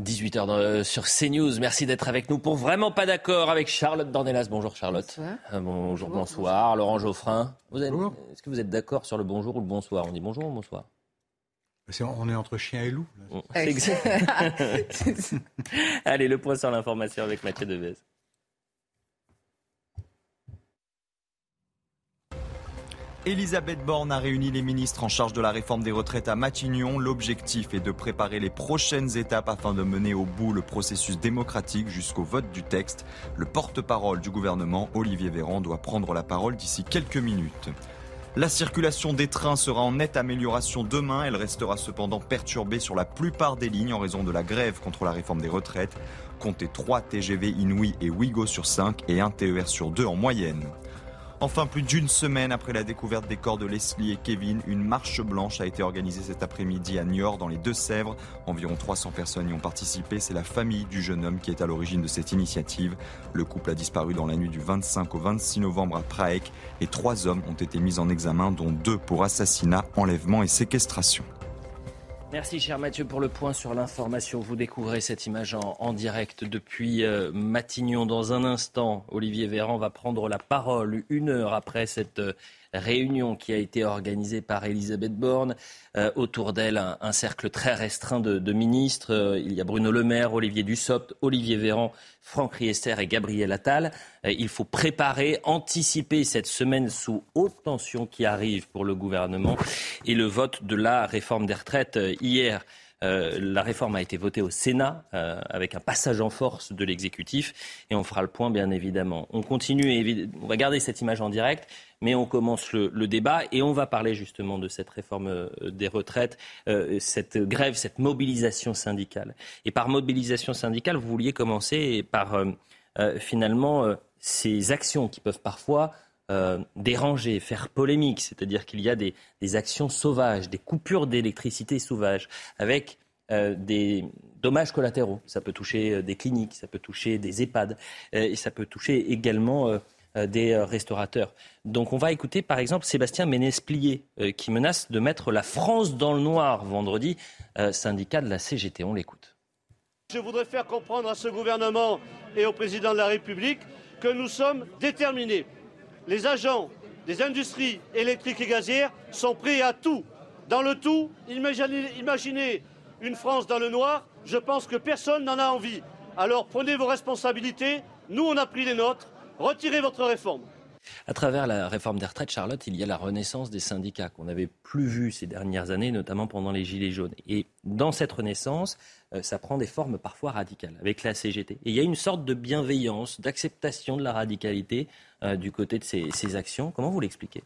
18h sur CNews. Merci d'être avec nous pour Vraiment pas d'accord avec Charlotte Dornelas. Bonjour Charlotte. Bonsoir. Euh, bonjour, bonsoir. Laurent Geoffrin. Est-ce que vous êtes d'accord sur le bonjour ou le bonsoir? On dit bonjour ou bonsoir? On est entre chien et loup. Allez, le point sur l'information avec Mathieu Devez. Elisabeth Borne a réuni les ministres en charge de la réforme des retraites à Matignon. L'objectif est de préparer les prochaines étapes afin de mener au bout le processus démocratique jusqu'au vote du texte. Le porte-parole du gouvernement, Olivier Véran, doit prendre la parole d'ici quelques minutes. La circulation des trains sera en nette amélioration demain. Elle restera cependant perturbée sur la plupart des lignes en raison de la grève contre la réforme des retraites. Comptez 3 TGV Inouï et Ouigo sur 5 et 1 TER sur 2 en moyenne. Enfin, plus d'une semaine après la découverte des corps de Leslie et Kevin, une marche blanche a été organisée cet après-midi à Niort, dans les Deux-Sèvres. Environ 300 personnes y ont participé. C'est la famille du jeune homme qui est à l'origine de cette initiative. Le couple a disparu dans la nuit du 25 au 26 novembre à Prague et trois hommes ont été mis en examen, dont deux pour assassinat, enlèvement et séquestration. Merci cher Mathieu pour le point sur l'information. Vous découvrez cette image en, direct depuis euh, Matignon. Dans un instant, Olivier Véran va prendre la parole une heure après cette euh, réunion qui a été organisée par Elisabeth Borne. Euh, autour d'elle, un, cercle très restreint de, ministres. Euh, il y a Bruno Le Maire, Olivier Dussopt, Olivier Véran, Franck Riester et Gabriel Attal. Euh, il faut préparer, anticiper cette semaine sous haute tension qui arrive pour le gouvernement et le vote de la réforme des retraites hier. La réforme a été votée au Sénat avec un passage en force de l'exécutif et on fera le point bien évidemment. On continue, on va garder cette image en direct mais on commence le, débat et on va parler justement de cette réforme euh, des retraites, euh, cette grève, cette mobilisation syndicale. Et par mobilisation syndicale, vous vouliez commencer par euh, finalement ces actions qui peuvent parfois déranger, faire polémique, c'est-à-dire qu'il y a des, actions sauvages, des coupures d'électricité sauvages, avec des dommages collatéraux. Ça peut toucher des cliniques, ça peut toucher des EHPAD, et ça peut toucher également euh, des euh, restaurateurs. Donc on va écouter par exemple Sébastien Ménesplier euh, qui menace de mettre la France dans le noir vendredi, syndicat de la CGT. On l'écoute. Je voudrais faire comprendre à ce gouvernement et au président de la République que nous sommes déterminés. Les agents des industries électriques et gazières sont prêts à tout. Dans le tout, imaginez, une France dans le noir, je pense que personne n'en a envie. Alors prenez vos responsabilités, nous on a pris les nôtres, Retirez votre réforme. À travers la réforme des retraites, Charlotte, il y a la renaissance des syndicats qu'on n'avait plus vu ces dernières années, notamment pendant les Gilets jaunes. Et dans cette renaissance, euh, ça prend des formes parfois radicales avec la CGT. Et il y a une sorte de bienveillance, d'acceptation de la radicalité euh, du côté de ces, actions. Comment vous l'expliquez?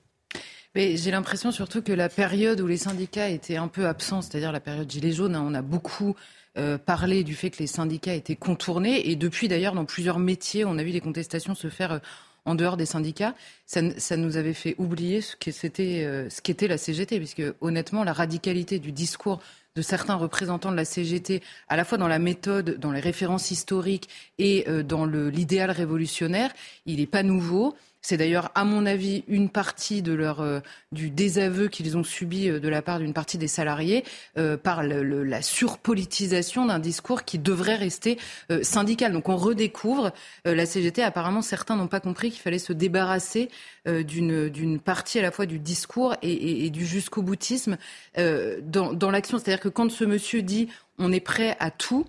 J'ai l'impression surtout que la période où les syndicats étaient un peu absents, c'est-à-dire la période Gilets jaunes, hein, on a beaucoup euh, parler du fait que les syndicats étaient contournés. Et depuis, d'ailleurs, dans plusieurs métiers, on a vu des contestations se faire en dehors des syndicats. Ça, nous avait fait oublier ce c'était, euh, ce qu'était la CGT, puisque honnêtement, la radicalité du discours de certains représentants de la CGT, à la fois dans la méthode, dans les références historiques et dans l'idéal révolutionnaire, il n'est pas nouveau. C'est d'ailleurs, à mon avis, une partie de leur, euh, du désaveu qu'ils ont subi euh, de la part d'une partie des salariés euh, par la surpolitisation d'un discours qui devrait rester syndical. Donc on redécouvre la CGT. Apparemment, certains n'ont pas compris qu'il fallait se débarrasser d'une partie à la fois du discours et, du jusqu'au boutisme dans, dans l'action. C'est-à-dire que quand ce monsieur dit on est prêt à tout,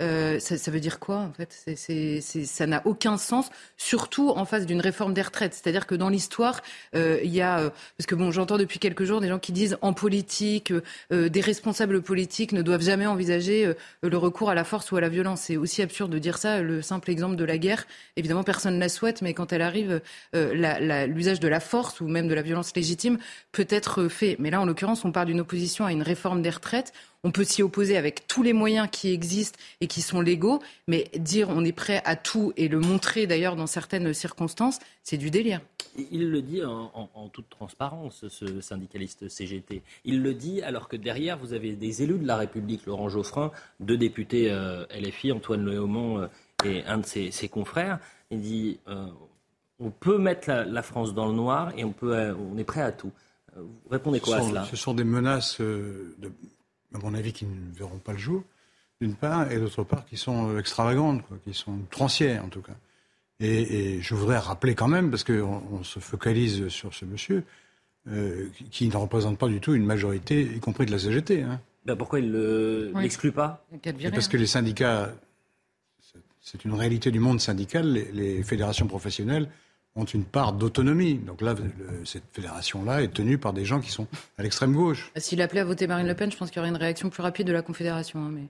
euh, ça, veut dire quoi en fait? Ça n'a aucun sens, surtout en face d'une réforme des retraites. C'est-à-dire que dans l'histoire, euh, il y a, euh, parce que bon, j'entends depuis quelques jours des gens qui disent en politique, des responsables politiques ne doivent jamais envisager le recours à la force ou à la violence. C'est aussi absurde de dire ça. Le simple exemple de la guerre, évidemment, personne ne la souhaite, mais quand elle arrive, l'usage de la force ou même de la violence légitime peut être fait. Mais là, en l'occurrence, on parle d'une opposition à une réforme des retraites. On peut s'y opposer avec tous les moyens qui existent et qui sont légaux, mais dire on est prêt à tout et le montrer d'ailleurs dans certaines circonstances, c'est du délire. Il le dit en, toute transparence, ce syndicaliste CGT. Il le dit alors que derrière, vous avez des élus de la République, Laurent Geoffrin, deux députés euh, LFI, Antoine Léaumont euh, et un de ses, confrères. Il dit euh, on peut mettre la, France dans le noir et on, peut, on est prêt à tout. Vous répondez quoi à cela? Ce sont des menaces de à mon avis, qui ne verront pas le jour. d'une part, et d'autre part, qui sont extravagantes, qui sont trancières en tout cas. Et, je voudrais rappeler quand même, parce qu'on on se focalise sur ce monsieur, euh, qui, ne représente pas du tout une majorité, y compris de la CGT. Hein. Ben pourquoi il ne l'exclut pas? Parce que les syndicats, c'est une réalité du monde syndical, les, fédérations professionnelles ont une part d'autonomie. Donc là, cette fédération-là est tenue par des gens qui sont à l'extrême gauche. S'il appelait à voter Marine Le Pen, je pense qu'il y aurait une réaction plus rapide de la Confédération. Hein, mais...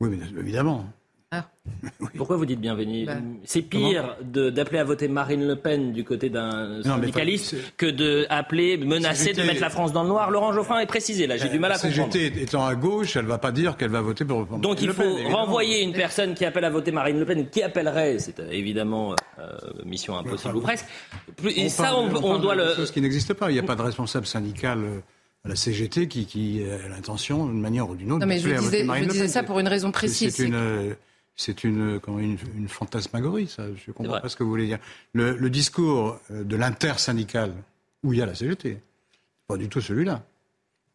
Oui, mais évidemment. Ah. Pourquoi vous dites bienvenue bah. C'est pire d'appeler à voter Marine Le Pen du côté d'un syndicaliste que d'appeler, menacer de mettre la France dans le noir. Laurent Geoffrin est précisé là, j'ai du mal à comprendre. CGT étant à gauche, elle ne va pas dire qu'elle va voter pour Marine Donc il faut renvoyer une personne qui appelle à voter Marine Le Pen, qui appellerait, c'est euh, évidemment euh, mission impossible ou presque. Et ça, on, doit le. Chose qui n'existe pas. Il n'y a pas de responsable syndical. Euh, à la CGT qui, a l'intention, d'une manière ou d'une autre, non, mais je vous disais, ça pour une raison précise. C'est une, c'est une, une, fantasmagorie, ça. Je ne comprends pas ce que vous voulez dire. Le, discours euh, de l'intersyndical, où il y a la CGT, pas du tout celui-là.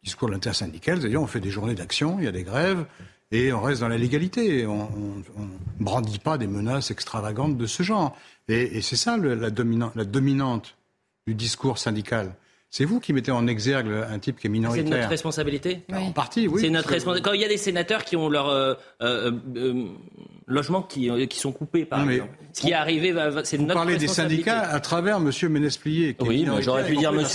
Le discours de l'intersyndical, c'est-à-dire on fait des journées d'action, il y a des grèves, et on reste dans la légalité. On ne brandit pas des menaces extravagantes de ce genre. Et, c'est ça la, la dominante du discours syndical. C'est vous qui mettez en exergue un type qui est minoritaire. C'est notre responsabilité En partie, oui. C'est notre responsabilité. Quand il y a des sénateurs qui ont leur euh, euh, euh logements qui, euh, qui, sont coupés, par exemple. Ce qui est arrivé, c'est notre Vous parlez des syndicats à travers M. Ménesplier. oui, j'aurais pu dire M.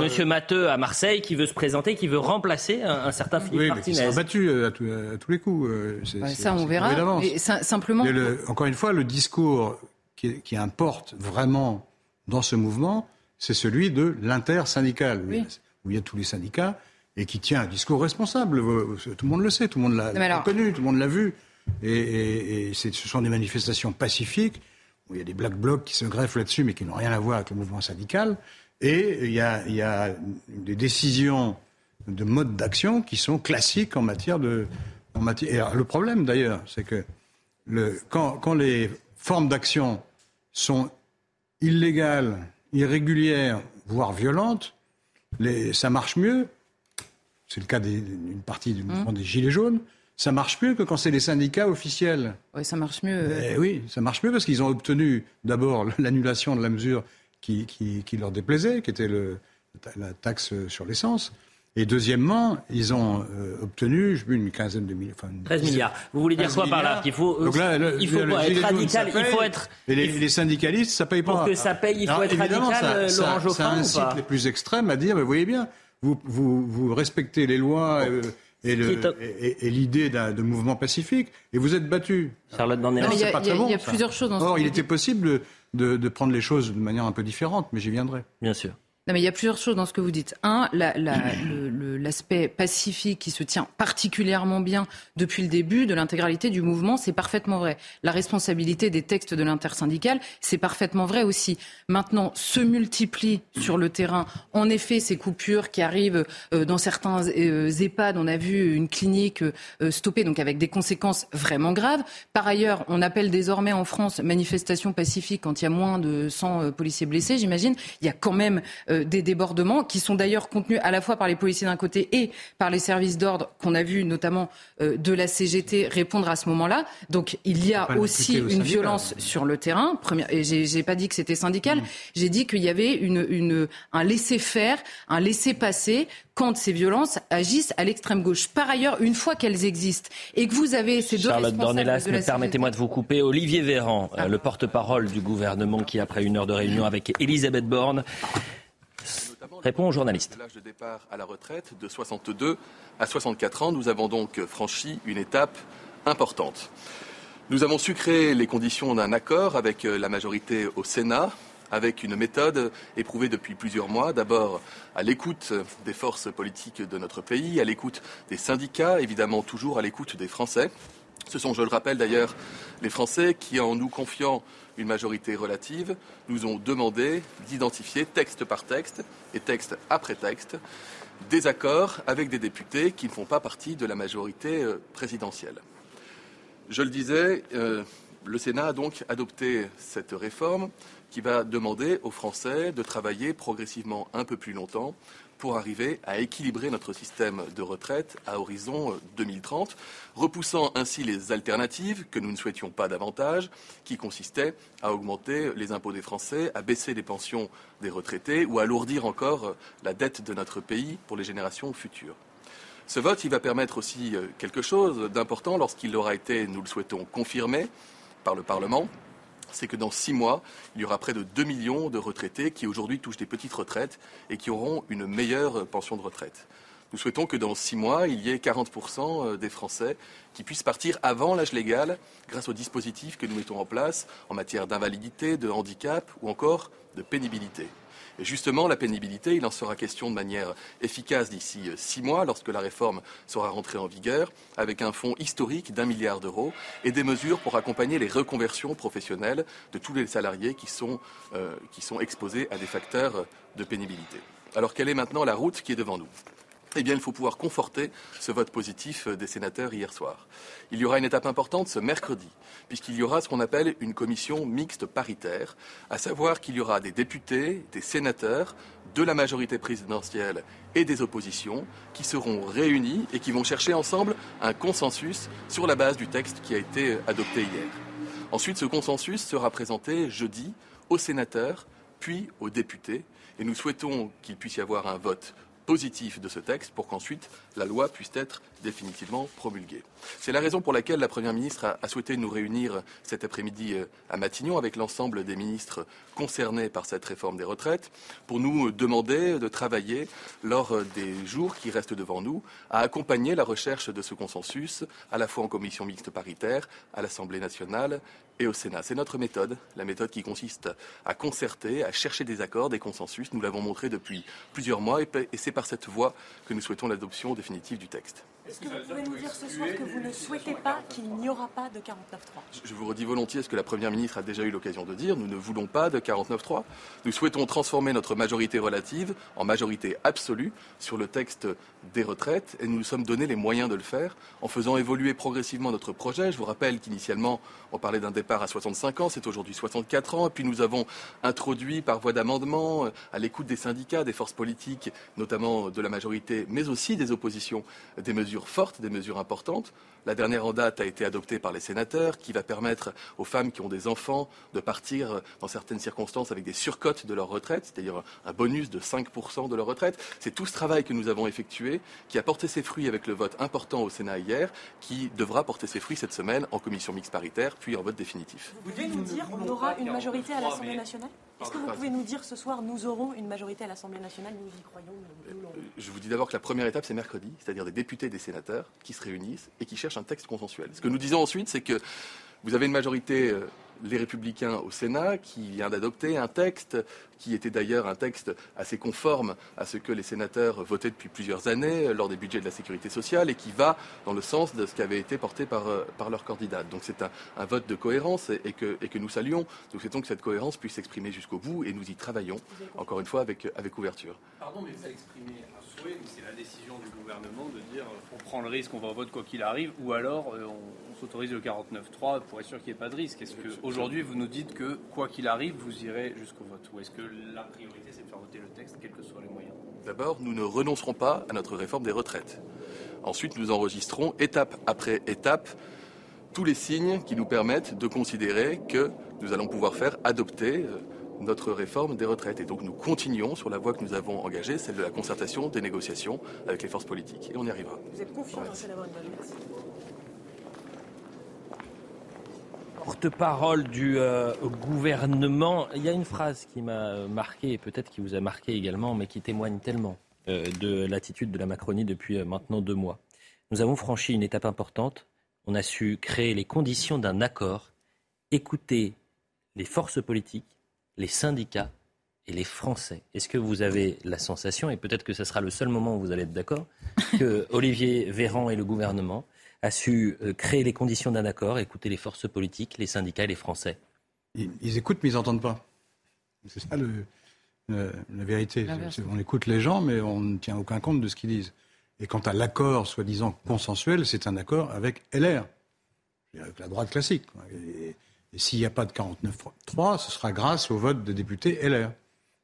Monsieur Matteux à Marseille qui veut se présenter, qui veut remplacer un, certain Philippe oui, Martinez. Oui, battu à, tous les coups. ça, on verra. simplement. encore une fois, le discours qui, qui importe vraiment dans ce mouvement, c'est celui de l'intersyndical, où il y a tous les syndicats, et qui tient un discours responsable. Tout le monde le sait, tout le monde l'a connu, tout le monde l'a vu. Et, ce sont des manifestations pacifiques, où il y a des black blocs qui se greffent là-dessus, mais qui n'ont rien à voir avec le mouvement syndical. Et il y a, des décisions de mode d'action qui sont classiques en matière de... En matière, et le problème d'ailleurs, c'est que le, quand, quand les formes d'action sont illégales irrégulière, voire violente, les, ça marche mieux. C'est le cas d'une partie du mouvement mmh. des Gilets jaunes. Ça marche mieux que quand c'est les syndicats officiels. Oui, ça marche mieux. Eh oui, ça marche mieux parce qu'ils ont obtenu d'abord l'annulation de la mesure qui, qui, leur déplaisait, qui était le, la taxe sur l'essence. Et deuxièmement, ils ont euh, obtenu, je sais une quinzaine de milliards. 13 milliards. Vous voulez dire quoi par là Qu'il faut, Donc là, il faut être radical, il faut être. Et les, syndicalistes, ça paye pas. Pour que ça paye, il faut être radical, ça, Laurent Ça incite les plus extrêmes à dire, vous voyez bien, vous, vous, vous respectez les lois. Euh, et, l'idée de mouvement pacifique, et vous êtes battu. Charlotte Il y a, y a plusieurs choses Or, il était possible de, de, prendre les choses de manière un peu différente, mais j'y viendrai. Bien sûr. Non, mais il y a plusieurs choses dans ce que vous dites. Un, l'aspect pacifique qui se tient particulièrement bien depuis le début de l'intégralité du mouvement, c'est parfaitement vrai. La responsabilité des textes de l'intersyndical, c'est parfaitement vrai aussi. Maintenant, se multiplient sur le terrain, en effet, ces coupures qui arrivent euh, dans certains euh, EHPAD. On a vu une clinique euh, stoppée, donc avec des conséquences vraiment graves. Par ailleurs, on appelle désormais en France manifestation pacifique quand il y a moins de 100 policiers blessés, j'imagine. Il y a quand même euh, des débordements qui sont d'ailleurs contenus à la fois par les policiers d'un côté et par les services d'ordre qu'on a vu notamment euh, de la CGT répondre à ce moment-là. Donc il y a aussi une violence sur le terrain. Et j'ai pas dit que c'était syndical. Mmh. J'ai dit qu'il y avait une, un laisser-faire, un laisser-passer quand ces violences agissent à l'extrême gauche. Par ailleurs, une fois qu'elles existent et que vous avez ces deux Charlotte Dornelas, permettez-moi de vous couper. Olivier Véran, euh, ah. le porte-parole du gouvernement qui, après une heure de réunion avec Elisabeth Borne, Répond aux journalistes. L'âge de départ à la retraite de 62 à 64 ans, nous avons donc franchi une étape importante. Nous avons su créer les conditions d'un accord avec euh, la majorité au Sénat, avec une méthode éprouvée depuis plusieurs mois, d'abord à l'écoute des forces politiques de notre pays, à l'écoute des syndicats, évidemment toujours à l'écoute des Français. Ce sont, je le rappelle d'ailleurs, les Français qui, en nous confiant une majorité relative, nous ont demandé d'identifier texte par texte et texte après texte des accords avec des députés qui ne font pas partie de la majorité euh, présidentielle. Je le disais, euh, le Sénat a donc adopté cette réforme qui va demander aux Français de travailler progressivement un peu plus longtemps pour arriver à équilibrer notre système de retraite à horizon 2030, repoussant ainsi les alternatives que nous ne souhaitions pas davantage, qui consistaient à augmenter les impôts des Français, à baisser les pensions des retraités ou à alourdir encore la dette de notre pays pour les générations futures. Ce vote, il va permettre aussi euh, quelque chose d'important lorsqu'il aura été, nous le souhaitons, confirmé par le Parlement, c'est que dans six mois, il y aura près de 2 millions de retraités qui aujourd'hui touchent des petites retraites et qui auront une meilleure pension de retraite. Nous souhaitons que dans six mois, il y ait 40% euh, des Français qui puissent partir avant l'âge légal grâce aux dispositifs que nous mettons en place en matière d'invalidité, de handicap ou encore de pénibilité. Justement, la pénibilité, il en sera question de manière efficace d'ici euh, six mois, lorsque la réforme sera rentrée en vigueur, avec un fonds historique d'un milliard d'euros et des mesures pour accompagner les reconversions professionnelles de tous les salariés qui sont, euh, qui sont exposés à des facteurs de pénibilité. Alors, quelle est maintenant la route qui est devant nous? Eh bien, il faut pouvoir conforter ce vote positif des sénateurs hier soir. Il y aura une étape importante ce mercredi, puisqu'il y aura ce qu'on appelle une commission mixte paritaire, à savoir qu'il y aura des députés, des sénateurs, de la majorité présidentielle et des oppositions qui seront réunis et qui vont chercher ensemble un consensus sur la base du texte qui a été adopté hier. Ensuite, ce consensus sera présenté jeudi aux sénateurs, puis aux députés, et nous souhaitons qu'il puisse y avoir un vote positif de ce texte pour qu'ensuite la loi puisse être définitivement promulguée. C'est la raison pour laquelle la Première ministre a, souhaité nous réunir cet après-midi euh, à Matignon avec l'ensemble des ministres concernés par cette réforme des retraites pour nous demander de travailler lors des jours qui restent devant nous à accompagner la recherche de ce consensus à la fois en commission mixte paritaire, à l'Assemblée nationale et au Sénat. C'est notre méthode, la méthode qui consiste à concerter, à chercher des accords, des consensus. Nous l'avons montré depuis plusieurs mois et c'est par cette voie que nous souhaitons l'adoption définitive du texte. Est-ce que vous pouvez nous dire ce soir que vous ne souhaitez pas qu'il n'y aura pas de 49-3 Je vous redis volontiers ce que la Première ministre a déjà eu l'occasion de dire. Nous ne voulons pas de 49-3. Nous souhaitons transformer notre majorité relative en majorité absolue sur le texte des retraites et nous nous sommes donné les moyens de le faire en faisant évoluer progressivement notre projet. Je vous rappelle qu'initialement, on parlait d'un départ à 65 ans, c'est aujourd'hui 64 ans. Et puis nous avons introduit par voie d'amendement, euh, à l'écoute des syndicats, des forces politiques, notamment de la majorité, mais aussi des oppositions, des mesures fortes, des mesures importantes. La dernière en date a été adoptée par les sénateurs, qui va permettre aux femmes qui ont des enfants de partir dans certaines circonstances avec des surcotes de leur retraite, c'est-à-dire un bonus de 5% de leur retraite. C'est tout ce travail que nous avons effectué qui a porté ses fruits avec le vote important au Sénat hier, qui devra porter ses fruits cette semaine en commission mixte paritaire, puis en vote définitif. Vous pouvez nous dire qu'on aura une majorité à l'Assemblée nationale? Est-ce que vous pouvez nous dire ce soir, nous aurons une majorité à l'Assemblée nationale, nous y croyons euh, Je vous dis d'abord que la première étape, c'est mercredi, c'est-à-dire des députés et des sénateurs qui se réunissent et qui cherchent un texte consensuel. Ce que nous disons ensuite, c'est que vous avez une majorité euh, les Républicains au Sénat, qui vient d'adopter un texte qui était d'ailleurs un texte assez conforme à ce que les sénateurs votaient depuis plusieurs années lors des budgets de la sécurité sociale et qui va dans le sens de ce qui avait été porté par, euh, par leur candidat. Donc c'est un, vote de cohérence et, que, et, que, nous saluons. Nous souhaitons que cette cohérence puisse s'exprimer jusqu'au bout et nous y travaillons, encore une fois, avec, avec ouverture. Pardon, mais vous avez exprimé c'est la décision du gouvernement de dire on prend le risque, on va vote quoi qu'il arrive, ou alors euh, on s'autorise le 49-3 pour être sûr qu'il n'y ait pas de risque. Est-ce qu'aujourd'hui, vous nous dites que, quoi qu'il arrive, vous irez jusqu'au vote? Ou est-ce que la priorité, c'est de faire voter le texte, quels que soient les moyens? D'abord, nous ne renoncerons pas à notre réforme des retraites. Ensuite, nous enregistrons, étape après étape, tous les signes qui nous permettent de considérer que nous allons pouvoir faire adopter euh, notre réforme des retraites. Et donc nous continuons sur la voie que nous avons engagée, celle de la concertation, des négociations avec les forces politiques. Et on y arrivera. Vous êtes confiant dans cette Merci. porte-parole du euh, gouvernement. Il y a une phrase qui m'a marqué, et peut-être qui vous a marqué également, mais qui témoigne tellement euh, de l'attitude de la Macronie depuis euh, maintenant deux mois. Nous avons franchi une étape importante. On a su créer les conditions d'un accord, écouter les forces politiques, les syndicats et les Français. Est-ce que vous avez la sensation, et peut-être que ce sera le seul moment où vous allez être d'accord, que Olivier Véran et le gouvernement a su euh, créer les conditions d'un accord, écouter les forces politiques, les syndicats et les Français? Ils, écoutent, mais ils n'entendent pas. C'est ça le, la vérité. On écoute les gens, mais on ne tient aucun compte de ce qu'ils disent. Et quant à l'accord soi-disant consensuel, c'est un accord avec LR, avec la droite classique. Et, et s'il n'y a pas de 49-3, ce sera grâce au vote des députés LR.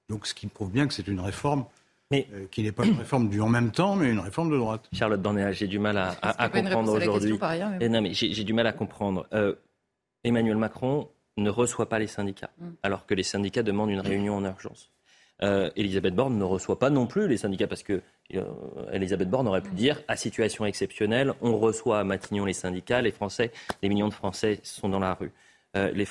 Donc ce qui prouve bien que c'est une réforme euh, qui n'est pas une réforme du en même temps, mais une réforme de droite. Charlotte Dornéa, j'ai du mal à, à, comprendre aujourd'hui. Mais... Non, mais j'ai du mal à comprendre. Euh, Emmanuel Macron ne reçoit pas les syndicats, mm. alors que les syndicats demandent une réunion en urgence. Euh, Elisabeth Borne ne reçoit pas non plus les syndicats parce que euh, Elisabeth Borne aurait pu mm. dire à situation exceptionnelle, on reçoit à Matignon les syndicats, les Français, les millions de Français sont dans la rue. Euh, les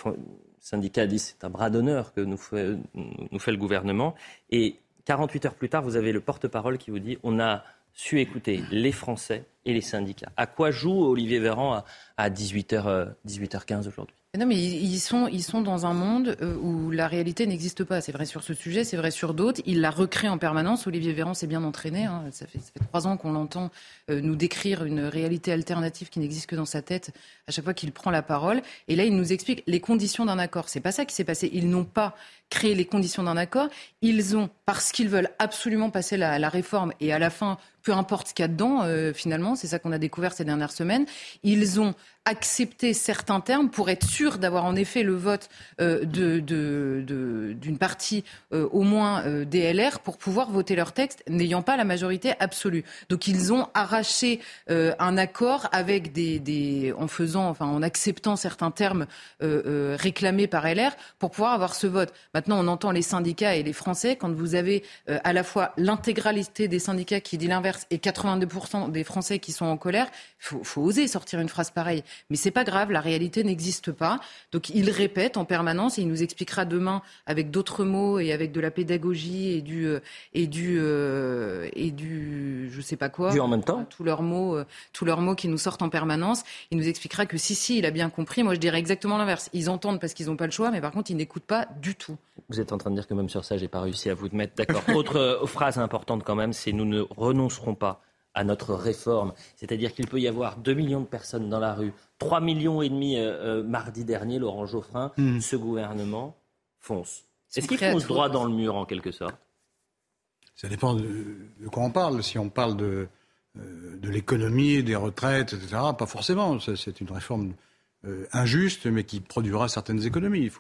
syndicats disent c'est un bras d'honneur que nous fait, le gouvernement. Et 48 heures plus tard, vous avez le porte-parole qui vous dit on a su écouter les Français et les syndicats. À quoi joue Olivier Véran à, à 18h, 18h15 aujourd'hui? Non, mais ils sont, ils sont dans un monde euh, où la réalité n'existe pas. C'est vrai sur ce sujet, c'est vrai sur d'autres. Il la recrée en permanence. Olivier Véran s'est bien entraîné. Hein. Ça, fait, trois ans qu'on l'entend euh, nous décrire une réalité alternative qui n'existe que dans sa tête à chaque fois qu'il prend la parole. Et là, il nous explique les conditions d'un accord. C'est pas ça qui s'est passé. Ils n'ont pas créé les conditions d'un accord. Ils ont, parce qu'ils veulent absolument passer la réforme et à la fin peu importe ce qu'il y a dedans, euh, finalement, c'est ça qu'on a découvert ces dernières semaines. Ils ont accepté certains termes pour être sûr d'avoir en effet le vote euh, d'une partie euh, au moins des LR pour pouvoir voter leur texte, n'ayant pas la majorité absolue. Donc ils ont arraché un accord avec des, en faisant, enfin en acceptant certains termes réclamés par LR pour pouvoir avoir ce vote. Maintenant, on entend les syndicats et les Français quand vous avez à la fois l'intégralité des syndicats qui dit l'inverse et 82% des Français qui sont en colère, il faut, oser sortir une phrase pareille. Mais c'est pas grave, la réalité n'existe pas. Donc il répète en permanence et il nous expliquera demain avec d'autres mots et avec de la pédagogie et du euh, et du euh, et du je sais pas quoi. en même temps. Tous leurs mots, euh, tous leurs mots qui nous sortent en permanence. Il nous expliquera que si si, il a bien compris. Moi je dirais exactement l'inverse. Ils entendent parce qu'ils n'ont pas le choix, mais par contre ils n'écoutent pas du tout. Vous êtes en train de dire que même sur ça, j'ai pas réussi à vous mettre d'accord. Autre phrase importante quand même, c'est nous ne renoncerons pas à notre réforme. C'est-à-dire qu'il peut y avoir 2 millions de personnes dans la rue, 3 millions et demi euh, euh, mardi dernier, Laurent Geoffrin, hmm. ce gouvernement fonce. Est-ce qu'il fonce droit dans le mur en quelque sorte? Ça dépend de, quoi on parle. Si on parle de, euh, de l'économie, des retraites, etc., pas forcément. C'est une réforme injuste, mais qui produira certaines économies.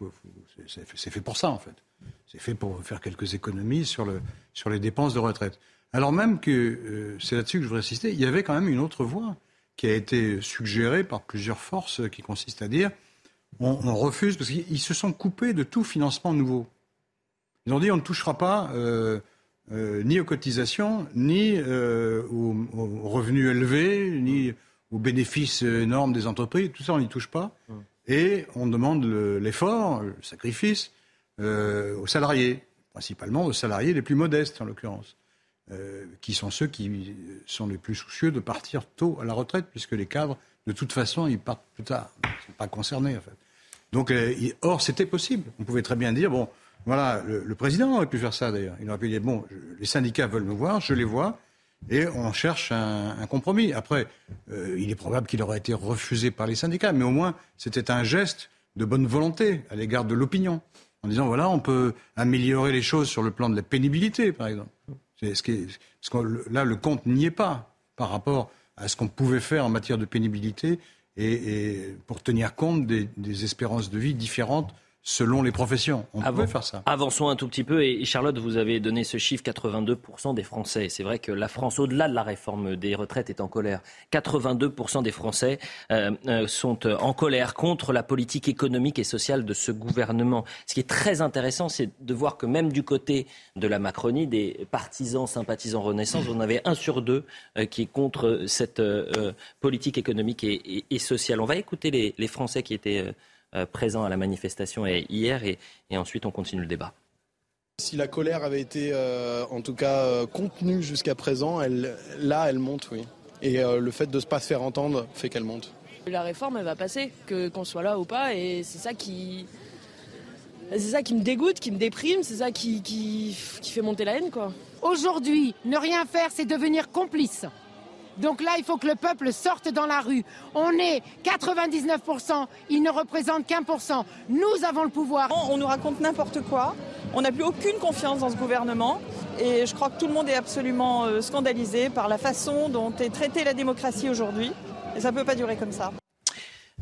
c'est fait pour ça, en fait. C'est fait pour faire quelques économies sur, le, sur les dépenses de retraite. Alors même que, euh, c'est là-dessus que je voudrais insister, il y avait quand même une autre voie qui a été suggérée par plusieurs forces qui consiste à dire on, refuse, parce qu'ils se sont coupés de tout financement nouveau. Ils ont dit on ne touchera pas euh, euh, ni aux cotisations, ni aux, revenus élevés, ni aux bénéfices énormes des entreprises. Tout ça, on n'y touche pas. Et on demande l'effort, le, sacrifice aux salariés, principalement aux salariés les plus modestes en l'occurrence. Euh, qui sont ceux qui sont les plus soucieux de partir tôt à la retraite, puisque les cadres, de toute façon, ils partent plus tard. Ils ne sont pas concernés, en fait. Donc, euh, or, c'était possible. On pouvait très bien dire, bon, voilà, le, président aurait pu faire ça, d'ailleurs. Il aurait pu dire, bon, les syndicats veulent me voir, je les vois, et on cherche un, compromis. Après, euh, il est probable qu'il aurait été refusé par les syndicats, mais au moins, c'était un geste de bonne volonté à l'égard de l'opinion, en disant, voilà, on peut améliorer les choses sur le plan de la pénibilité, par exemple. Ce qui parce que là, le compte n'y est pas par rapport à ce qu'on pouvait faire en matière de pénibilité et, pour tenir compte des espérances de vie différentes selon les professions. On peut faire ça. Avançons un tout petit peu. Et Charlotte, vous avez donné ce chiffre 82% des Français. C'est vrai que la France, au-delà de la réforme des retraites, est en colère. 82% des Français euh, euh, sont euh, en colère contre la politique économique et sociale de ce gouvernement. Ce qui est très intéressant, c'est de voir que même du côté de la Macronie, des partisans, sympathisants Renaissance, on avait un sur deux qui est contre cette politique économique et, sociale. On va écouter les, les Français qui étaient euh, présent à la manifestation hier et, ensuite on continue le débat. Si la colère avait été euh, en tout cas euh, contenue jusqu'à présent, elle, là elle monte, oui. Et le fait de ne pas se faire entendre fait qu'elle monte. La réforme elle va passer, que qu'on soit là ou pas, et c'est ça qui, c'est ça qui me dégoûte, qui me déprime, c'est ça qui, qui, qui fait monter la haine, quoi. Aujourd'hui, ne rien faire, c'est devenir complice. Donc là, il faut que le peuple sorte dans la rue. On est 99%, il ne représente qu'un pour cent. Nous avons le pouvoir. On nous raconte n'importe quoi. On n'a plus aucune confiance dans ce gouvernement. Et je crois que tout le monde est absolument euh, scandalisé par la façon dont est traitée la démocratie aujourd'hui. Et ça ne peut pas durer comme ça.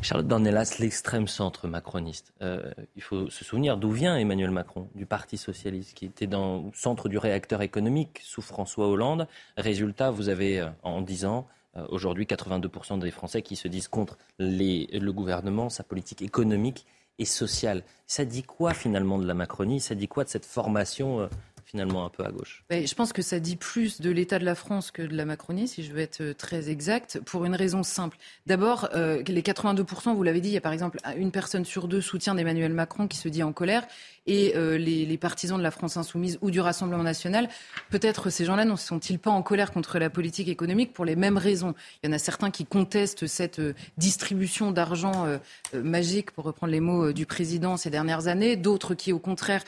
Charlotte Dornelas, l'extrême centre macroniste. Euh, il faut se souvenir d'où vient Emmanuel Macron, du Parti socialiste, qui était dans le centre du réacteur économique sous François Hollande. Résultat, vous avez euh, en 10 ans euh, aujourd'hui 82% des Français qui se disent contre le gouvernement, sa politique économique et sociale. Ça dit quoi finalement de la Macronie? Ça dit quoi de cette formation finalement un peu à gauche. Je pense que ça dit plus de l'état de la France que de la Macronie, si je veux être euh, très exact, pour une raison simple. D'abord, euh, les 82%, vous l'avez dit, il y a par exemple une personne sur deux soutien d'Emmanuel Macron qui se dit en colère et euh, les, partisans de la France insoumise ou du Rassemblement national, peut-être ces gens-là ne sont-ils pas en colère contre la politique économique pour les mêmes raisons Il y en a certains qui contestent cette distribution d'argent magique, pour reprendre les mots du président ces dernières années, d'autres qui, au contraire,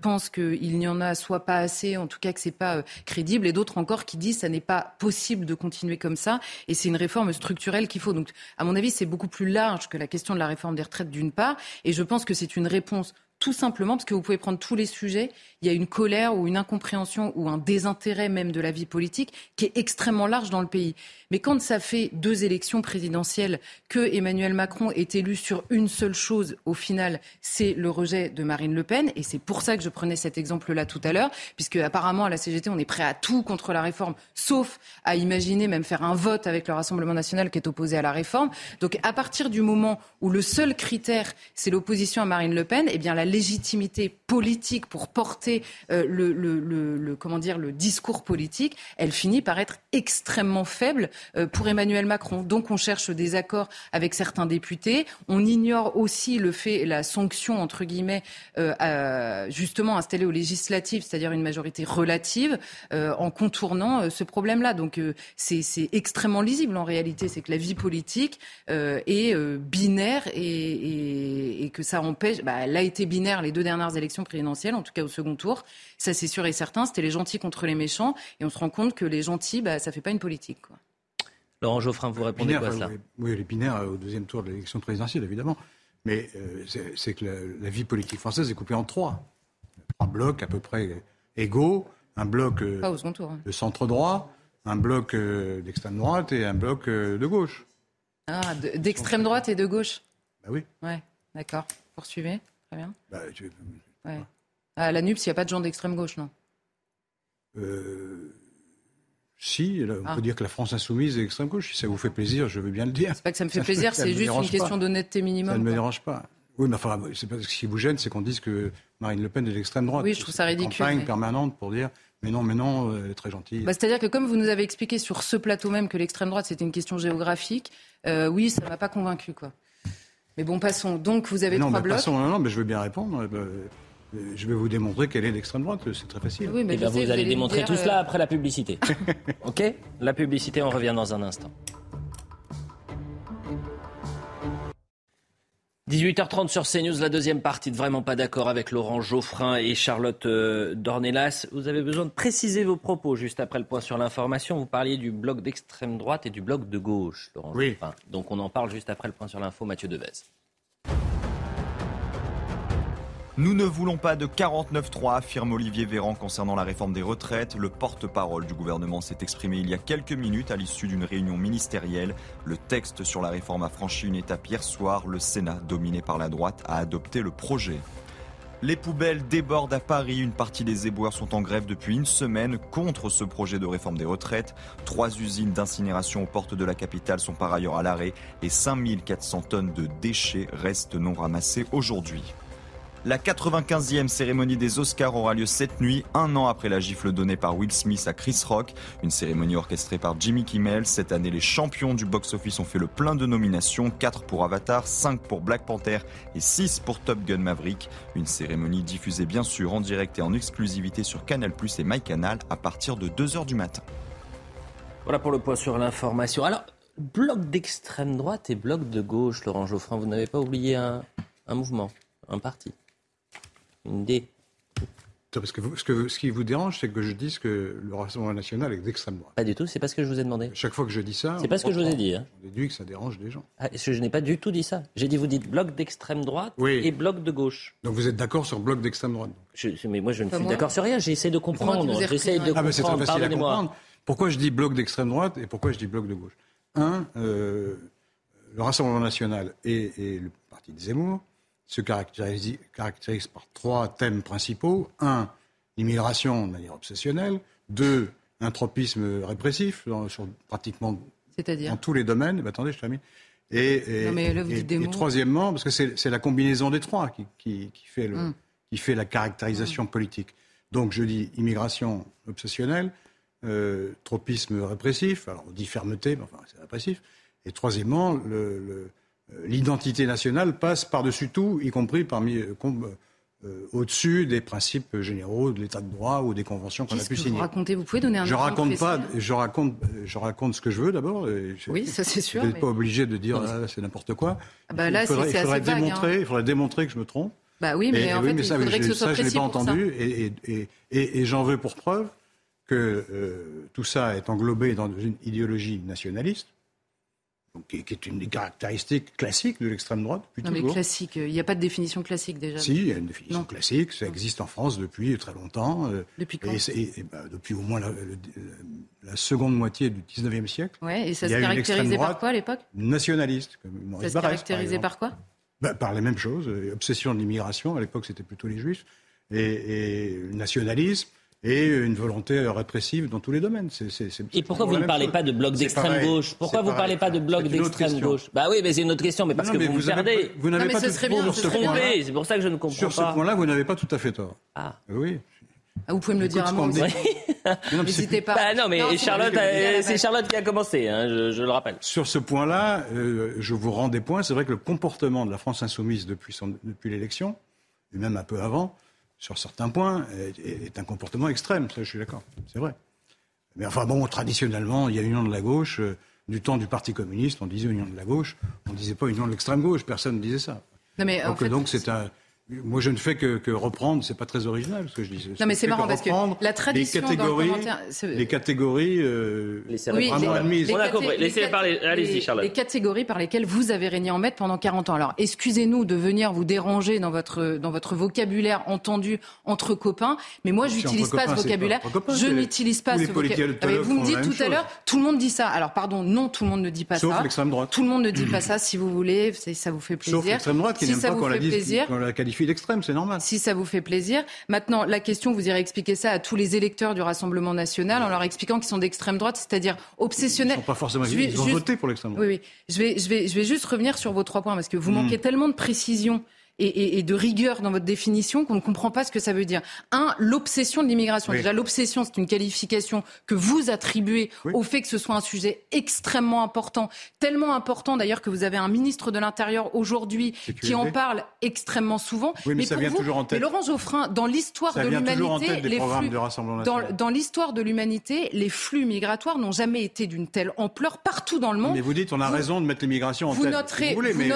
pensent qu'il n'y en a soit pas assez, en tout cas que c'est pas crédible, et d'autres encore qui disent que ça n'est pas possible de continuer comme ça, et c'est une réforme structurelle qu'il faut. Donc, à mon avis, c'est beaucoup plus large que la question de la réforme des retraites d'une part, et je pense que c'est une réponse tout simplement parce que vous pouvez prendre tous les sujets, il y a une colère ou une incompréhension ou un désintérêt même de la vie politique qui est extrêmement large dans le pays. Mais quand ça fait deux élections présidentielles que Emmanuel Macron est élu sur une seule chose, au final, c'est le rejet de Marine Le Pen. Et c'est pour ça que je prenais cet exemple-là tout à l'heure, puisque apparemment à la CGT, on est prêt à tout contre la réforme, sauf à imaginer même faire un vote avec le Rassemblement national qui est opposé à la réforme. Donc à partir du moment où le seul critère, c'est l'opposition à Marine Le Pen, eh bien la légitimité politique pour porter euh, le, comment dire, le discours politique, elle finit par être extrêmement faible euh, pour Emmanuel Macron. Donc on cherche des accords avec certains députés. On ignore aussi le fait, la sanction entre guillemets, euh, justement installée aux législatives, c'est-à-dire une majorité relative, en contournant ce problème-là. Donc c'est extrêmement lisible en réalité, c'est que la vie politique est binaire et, et, que ça empêche. Bah, elle a été binaire les deux dernières élections présidentielles, en tout cas au second tour. Ça c'est sûr et certain. C'était les gentils contre les méchants, et on se rend compte que les gentils, bah, ça fait pas une politique. Quoi. Laurent Geoffrin, vous répondez quoi à cela oui, les binaires euh, au deuxième tour de l'élection présidentielle, évidemment. Mais euh, c'est que la, vie politique française est coupée en trois. Trois blocs à peu près égaux. Un bloc euh, hein. de centre droit, un bloc d'extrême droite et un bloc de gauche. Ah, d'extrême droite et de gauche Bah oui. Ouais, d'accord. Poursuivez. Très bien. Bah, ouais. À la NUPS, il n'y a pas de gens d'extrême gauche, non? Euh, si, on ah. peut dire que la France insoumise est extrême gauche. Si ça vous fait plaisir, je veux bien le dire. C'est pas que ça me fait plaisir, c'est juste une question d'honnêteté minimum. Ça ne me dérange pas. Oui, mais enfin, c'est pas ce qui vous gêne, c'est qu'on dise que Marine Le Pen est d'extrême droite. Oui, je trouve ça ridicule. Une campagne permanente pour dire mais non, mais non, elle est très gentille. Bah, C'est-à-dire que comme vous nous avez expliqué sur ce plateau même que l'extrême droite c'était une question géographique, euh, oui, ça m'a pas convaincu quoi. Mais bon, passons. Donc vous avez trois blocs. Passons, non, non, mais je veux bien répondre. Euh, je vais vous démontrer qu'elle est d'extrême droite, c'est très facile. Oui, mais eh ben, vous, allez démontrer tout cela euh, après la publicité. ok? La publicité, on revient dans un instant. 18h30 sur CNews, la deuxième partie de Vraiment pas d'accord avec Laurent Geoffrin et Charlotte euh, Dornelas. Vous avez besoin de préciser vos propos juste après le point sur l'information. Vous parliez du bloc d'extrême droite et du bloc de gauche, Laurent oui. Geoffrin. Donc on en parle juste après le point sur l'info. Mathieu Devez. Nous ne voulons pas de 49-3, affirme Olivier Véran concernant la réforme des retraites. Le porte-parole du gouvernement s'est exprimé il y a quelques minutes à l'issue d'une réunion ministérielle. Le texte sur la réforme a franchi une étape hier soir. Le Sénat, dominé par la droite, a adopté le projet. Les poubelles débordent à Paris. Une partie des éboueurs sont en grève depuis une semaine contre ce projet de réforme des retraites. Trois usines d'incinération aux portes de la capitale sont par ailleurs à l'arrêt et 5400 tonnes de déchets restent non ramassées aujourd'hui. La 95e cérémonie des Oscars aura lieu cette nuit, un an après la gifle donnée par Will Smith à Chris Rock. Une cérémonie orchestrée par Jimmy Kimmel. Cette année, les champions du box-office ont fait le plein de nominations. 4 pour Avatar, 5 pour Black Panther et 6 pour Top Gun Maverick. Une cérémonie diffusée bien sûr en direct et en exclusivité sur Canal+, et MyCanal à partir de 2h du matin. Voilà pour le point sur l'information. Alors, bloc d'extrême droite et bloc de gauche, Laurent Geoffrin, vous n'avez pas oublié un mouvement, un parti? Une idée. Parce que, ce, que ce qui vous dérange, c'est que je dise que le Rassemblement national est d'extrême droite. Pas du tout, c'est pas ce que je vous ai demandé. Chaque fois que je dis ça. C'est pas ce que je vous ai dit. Hein. On déduit que ça dérange des gens. Ah, je n'ai pas du tout dit ça. J'ai dit, vous dites bloc d'extrême droite et bloc de gauche. Donc vous êtes d'accord sur bloc d'extrême droite Mais moi, je ne suis d'accord sur rien. J'essaie de comprendre. J'essaie de ah, comprendre. c'est très facile à comprendre. Pourquoi je dis bloc d'extrême droite et pourquoi je dis bloc de gauche? Un, euh, le Rassemblement national et, le parti de Zemmour se caractérisent par trois thèmes principaux. Un, l'immigration de manière obsessionnelle. Deux, un tropisme répressif dans, sur pratiquement dans tous les domaines. attendez, je termine. Et, et, troisièmement, parce que c'est la combinaison des trois qui, qui, qui, fait, le, mm. qui fait la caractérisation mm. politique. Donc je dis immigration obsessionnelle, euh, tropisme répressif, alors on dit fermeté, mais enfin c'est répressif. Et troisièmement, l'identité nationale passe par-dessus tout, y compris parmi, euh, euh, au-dessus des principes généraux de l'état de droit ou des conventions qu'on a pu signer. Vous racontez, vous pouvez donner un je raconte pas, je raconte, je raconte ce que je veux d'abord. Oui, ça c'est sûr. Vous n'êtes pas obligé de dire ah, c'est n'importe quoi. Ah bah là, il faudrait, il faudrait démontrer, hein. il faudrait démontrer que je me trompe. Bah oui, mais en fait, il faudrait que ce soit ça, précis je l'ai pas entendu, et, et, et, et j'en veux pour preuve que euh, tout ça est englobé dans une idéologie nationaliste qui, est une des caractéristiques classiques de l'extrême droite. non, mais classique, il n'y a pas de définition classique déjà. Si, il y a une définition classique, ça existe en France depuis très longtemps. Euh, depuis quand et, bah, Depuis au moins la, la, seconde moitié du 19e siècle. Ouais, et ça se caractérisait par quoi à l'époque? Nationaliste. Comme ça se caractérisait par, quoi? Bah, Par les mêmes choses. Euh, obsession de l'immigration, à l'époque c'était plutôt les juifs. Et, et nationalisme et une volonté répressive dans tous les domaines. et pourquoi vous ne parlez pas de bloc d'extrême gauche? Pourquoi vous ne parlez pas de bloc d'extrême gauche? Bah oui, mais c'est une autre question, mais parce que vous, vous me perdez. Vous n'avez pas tout ce. C'est pour ça que je ne comprends sur pas. Sur ce point-là, vous n'avez pas tout à fait tort. Ah. Oui. Ah, vous pouvez me le dire à moi. N'hésitez pas. Bah non, mais Charlotte, c'est Charlotte qui a commencé, hein, je, le rappelle. Sur ce point-là, euh, je vous rends des points. C'est vrai que le comportement de la France insoumise depuis, depuis l'élection, et même un peu avant, sur certains points, est, un comportement extrême. Ça, je suis d'accord. C'est vrai. Mais enfin, bon, traditionnellement, il y a l'union de la gauche. Euh, du temps du Parti communiste, on disait union de la gauche. On ne disait pas union de l'extrême gauche. Personne ne disait ça. Non, mais donc, donc c'est un, moi, je ne fais que, que reprendre, c'est pas très original ce que je dis. Non, mais c'est marrant parce que la tradition les catégories, dans le les catégories, euh, les oui, les, On a compris. Laissez parler. Allez-y, Charlotte. Les catégories par lesquelles vous avez régné en maître pendant 40 ans. Alors, excusez-nous de venir vous déranger dans votre dans votre vocabulaire entendu entre copains, mais moi, j'utilise pas ce vocabulaire. je n'utilise pas ce vocabulaire. Vous me dites tout à l'heure, tout le monde dit ça. Alors, pardon, non, tout le monde ne dit pas ça. Sauf l'extrême droite. Tout le monde ne dit pas ça. Si vous voulez, ça vous fait plaisir. Sauf l'extrême droite qui n'aime pas qu'on la qualifie d'extrême, c'est normal. Si ça vous fait plaisir. Maintenant, la question, vous irez expliquer ça à tous les électeurs du Rassemblement national en leur expliquant qu'ils sont d'extrême droite, c'est-à-dire obsessionnels. Ils sont pas forcément. ils ont voté pour l'extrême droite. Oui, oui. Je vais, je vais, je vais juste revenir sur vos trois points parce que vous hmm. manquez tellement de précision et, de rigueur dans votre définition qu'on ne comprend pas ce que ça veut dire. Un, l'obsession de l'immigration. Déjà, l'obsession, c'est une qualification que vous attribuez au fait que ce soit un sujet extrêmement important, tellement important d'ailleurs que vous avez un ministre de l'Intérieur aujourd'hui qui en parle extrêmement souvent. Oui, mais, ça vient toujours en tête. Mais Laurent Geoffrin, dans l'histoire de l'humanité, les flux, dans, dans l'histoire de l'humanité, les flux migratoires n'ont jamais été d'une telle ampleur partout dans le monde. Mais vous dites, on a raison de mettre l'immigration en vous tête. Noterez, vous voulez, mais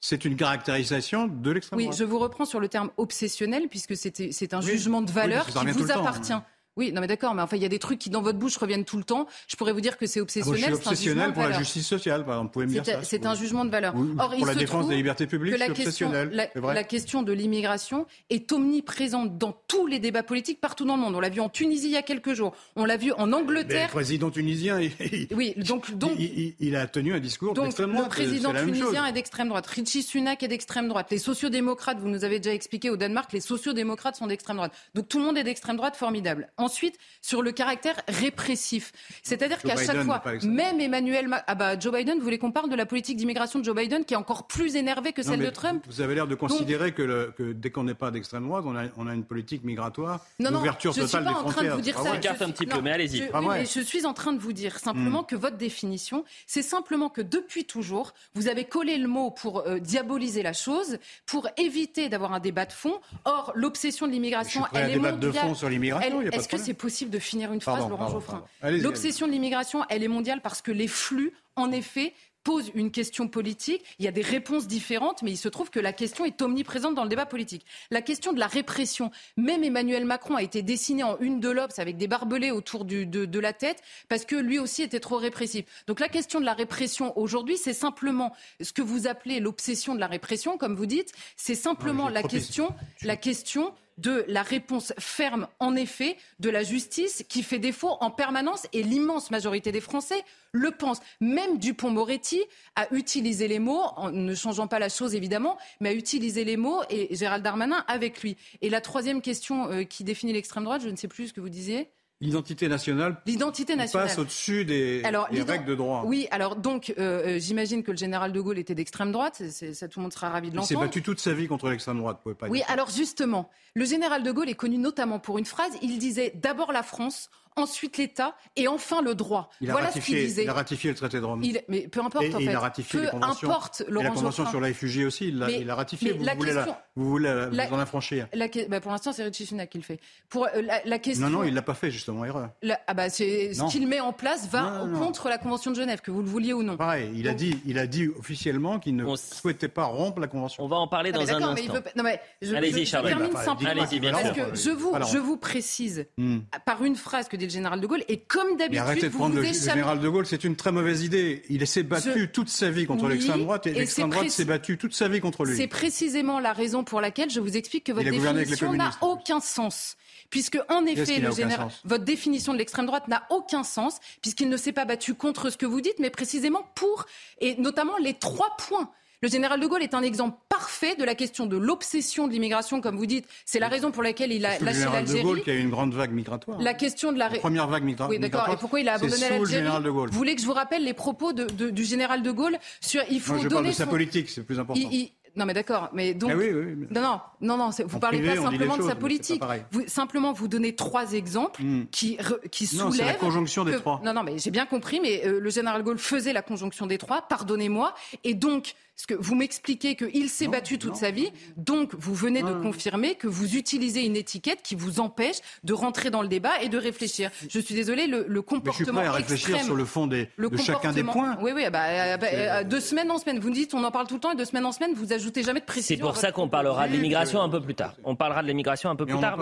c'est une caractérisation de l'extrême droite. Oui, je vous reprends sur le terme obsessionnel, puisque c'est un jugement de valeur qui vous appartient. Oui, non mais d'accord, mais enfin il y a des trucs qui dans votre bouche reviennent tout le temps. Je pourrais vous dire que c'est obsessionnel. Ah, moi, je suis obsessionnel pour la justice sociale, par exemple. Vous pouvez me dire ça. C'est un jugement de valeur. Or, pour la défense des libertés publiques, obsessionnel. La, la, question de l'immigration est omniprésente dans tous les débats politiques partout dans le monde. On l'a vu en Tunisie il y a quelques jours. On l'a vu en Angleterre. le président tunisien, il, oui, donc, donc il, a tenu un discours d'extrême droite. Le président tunisien est d'extrême droite. Richie Sunak est d'extrême droite. Les sociodémocrates, vous nous avez déjà expliqué au Danemark, les sociodémocrates sont d'extrême droite. Donc tout le monde est d'extrême droite, formidable. Ensuite, sur le le caractère répressif. C'est-à-dire qu'à chaque fois, même Emmanuel Macron, ah bah Joe Biden, vous voulez qu'on parle de la politique d'immigration de Joe Biden qui est encore plus énervée que celle de Trump Vous avez l'air de considérer que, dès qu'on n'est pas d'extrême droite, on a, une politique migratoire, non, une ouverture totale des frontières. De vous dire ah ça. Je, un petit peu, mais allez-y. Je, je suis en train de vous dire simplement hmm. que votre définition, c'est simplement que depuis toujours, vous avez collé le mot pour euh, diaboliser la chose, pour éviter d'avoir un débat de fond. Or, l'obsession de l'immigration, elle est mondiale. de fond sur l'immigration. Est-ce que c'est possible de finir une phrase, Laurent Geoffrin. L'obsession de l'immigration, elle est mondiale parce que les flux, en effet, posent une question politique. Il y a des réponses différentes, mais il se trouve que la question est omniprésente dans le débat politique. La question de la répression, même Emmanuel Macron a été dessiné en une de l'Obs avec des barbelés autour de, de, la tête parce que lui aussi était trop répressif. Donc la question de la répression aujourd'hui, c'est simplement ce que vous appelez l'obsession de la répression, comme vous dites, c'est simplement la question, la question de la réponse ferme, en effet, de la justice qui fait défaut en permanence et l'immense majorité des Français le pensent. Même Dupont-Moretti a utilisé les mots, en ne changeant pas la chose évidemment, mais a utilisé les mots et Gérald Darmanin avec lui. Et la troisième question euh, qui définit l'extrême droite, je ne sais plus ce que vous disiez. L'identité nationale, L'identité nationale. passe au-dessus des, Alors, des règles de droit. Oui, alors donc, euh, euh, j'imagine que le général de Gaulle était d'extrême droite, c'est- c'est- ça tout le monde sera ravi de Il s'est l'entendre. battu toute sa vie contre l'extrême droite, vous pouvez pas Oui, dire. alors justement, le général de Gaulle est connu notamment pour une phrase, il disait d'abord la France, ensuite l'État et enfin le droit. Il a, voilà ce qu'il ratifié, disait. il a ratifié le traité de Rome. Il- mais peu importe et, en et fait. il a ratifié peu les conventions. importe, et la convention Geoffrin. sur les réfugiés aussi, il l'a Mais- il a ratifié. mais Vous la voulez, la, question- vous voulez la- la- vous en affranchir La bah, pour l'instant, c'est Richie Sunak qui le fait. Pour euh, la, la question. Non, non, il l'a pas fait, justement, erreur. la- ah bah, ce qu'il met en place va Non, non, non. contre la Convention de Genève, que vous le vouliez ou non. Pareil, il a, dit, il a dit officiellement qu'il ne souhaitait pas rompre la convention. On va en parler Ah, dans un instant. mais je, Allez-y, je- Bah. Allez-y, bien sûr. je vous, Alors. je vous précise Hmm. par une phrase que dit le général de Gaulle, et comme Mais d'habitude, arrêtez de prendre vous le, général de Gaulle, c'est une très mauvaise idée. Il s'est battu Je- toute sa vie contre Oui, l'extrême droite et et l'extrême droite s'est battue toute sa vie contre lui. C'est précisément la raison pour laquelle je vous explique que votre définition n'a aucun sens. Puisque, en effet, le général- votre définition de l'extrême droite n'a aucun sens, puisqu'il ne s'est pas battu contre ce que vous dites, mais précisément pour, et notamment les trois points. Le général de Gaulle est un exemple parfait de la question de l'obsession de l'immigration, comme vous dites. C'est la raison pour laquelle il a C'est le lâché général de Gaulle l'Algérie. qui a eu une grande vague migratoire. La question de la... La première vague migra- Oui, d'accord. migratoire. Et pourquoi il a abandonné le l'Algérie général de Gaulle. Vous voulez que je vous rappelle les propos de- de- du général de Gaulle sur il faut je donner parle de sa politique, c'est plus important. il- il- Non, mais d'accord. Mais donc. Ah oui, oui, mais- Non, non, non, non. Vous En parlez privé, pas simplement de sa politique. Vous, simplement, vous donnez trois exemples Hmm. qui, qui Non, c'est soulèvent. la conjonction des trois. Non, non, mais j'ai bien compris. Mais euh, le général de Gaulle faisait la conjonction des trois. Pardonnez-moi. Et donc. Ce que vous m'expliquez qu'il s'est battu toute sa vie, donc vous venez de confirmer que vous utilisez une étiquette qui vous empêche de rentrer dans le débat et de réfléchir. Je suis désolée, le, le Mais je suis comportement prêt à réfléchir extrême- sur le fond des, le de chacun des comportement- points. Oui, oui, bah, euh, bah, euh, de semaine en semaine. Vous nous dites, on en parle tout le temps, et de semaine en semaine, vous ajoutez jamais de précision. C'est pour ça qu'on parlera de l'immigration un peu plus tard. On parlera de l'immigration un peu Mais plus tard,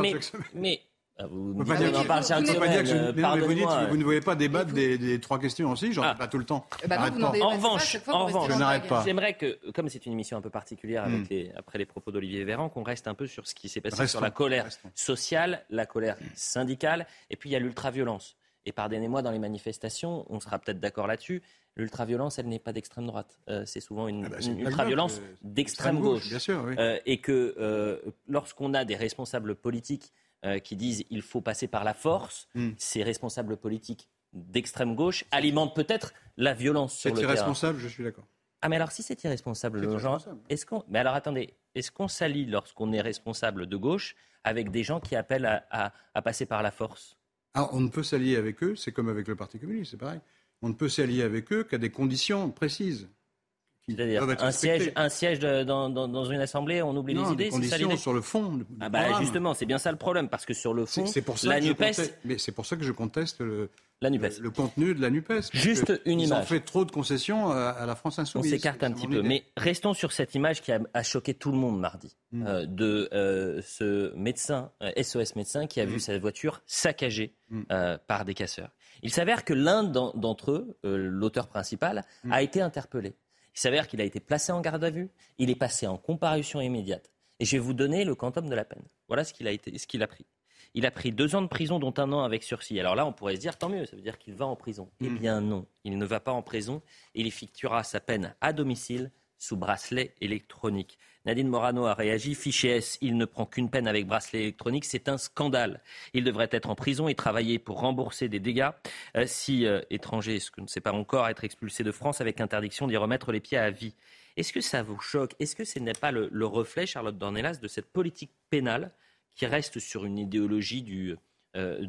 mais ah, vous, pas dire ne voulez pas débattre des, des trois questions aussi, j'en ai Ah. pas tout le temps. Eh ben non, En revanche, en revanche. J'aimerais que, comme c'est une émission un peu particulière avec les, après les propos d'Olivier Véran, qu'on reste un peu sur ce qui s'est passé Restons, sur la colère restons. sociale, la colère syndicale, et puis il y a l'ultraviolence. Et pardonnez-moi, dans les manifestations, on sera peut-être d'accord là-dessus, l'ultraviolence, elle n'est pas d'extrême droite. Euh, c'est souvent une, Ah bah, une ultraviolence euh, d'extrême gauche. Bien sûr, oui. Euh, et que euh, lorsqu'on a des responsables politiques euh, qui disent il faut passer par la force, Hmm. ces responsables politiques d'extrême gauche alimentent peut-être la violence sur C'est le terrain. irresponsable, je suis d'accord. Ah mais alors si c'est irresponsable, C'est genre, irresponsable. est-ce qu'on Mais alors attendez, est-ce qu'on s'allie lorsqu'on est responsable de gauche avec des gens qui appellent à, à- à passer par la force? Ah, on ne peut s'allier avec eux, c'est comme avec le Parti communiste, c'est pareil. On ne peut s'allier avec eux qu'à des conditions précises. C'est-à-dire un siège, un siège de- dans, dans- dans une assemblée, on oublie non, les idées, ça conditions l'idée sur le fond. Ah bah justement, c'est bien ça le problème, parce que sur le fond, c'est pour ça la Nupes, conteste, mais c'est pour ça que je conteste le, la Nupes. le, le contenu de la Nupes. Juste une ils ont image. fait trop de concessions à, à la France On insoumise. s'écarte un petit peu, idée. mais restons sur cette image qui a, a choqué tout le monde mardi, Mm. euh, de euh, ce médecin, euh, SOS médecin, qui a vu sa voiture saccagée Mm. euh, par des casseurs. Il s'avère que l'un d'en- d'entre eux, euh, l'auteur principal, a été interpellé. Il s'avère qu'il a été placé en garde à vue, il est passé en comparution immédiate. Et je vais vous donner le quantum de la peine. Voilà ce qu'il a, été, ce qu'il a pris. Il a pris deux ans de prison, dont un an avec sursis. Alors là, on pourrait se dire, tant mieux, ça veut dire qu'il va en prison. Eh Mm. bien non, il ne va pas en prison. Il effectuera sa peine à domicile sous bracelet électronique. Nadine Morano a réagi. Fiché S, il ne prend qu'une peine avec bracelet électronique. C'est un scandale. Il devrait être en prison et travailler pour rembourser des dégâts. Euh, si euh, étranger, ce que ne sait pas encore, être expulsé de France avec interdiction d'y remettre les pieds à vie. Est-ce que ça vous choque? Est-ce que ce n'est pas le, le reflet, Charlotte Dornelas, de cette politique pénale qui reste sur une idéologie du euh,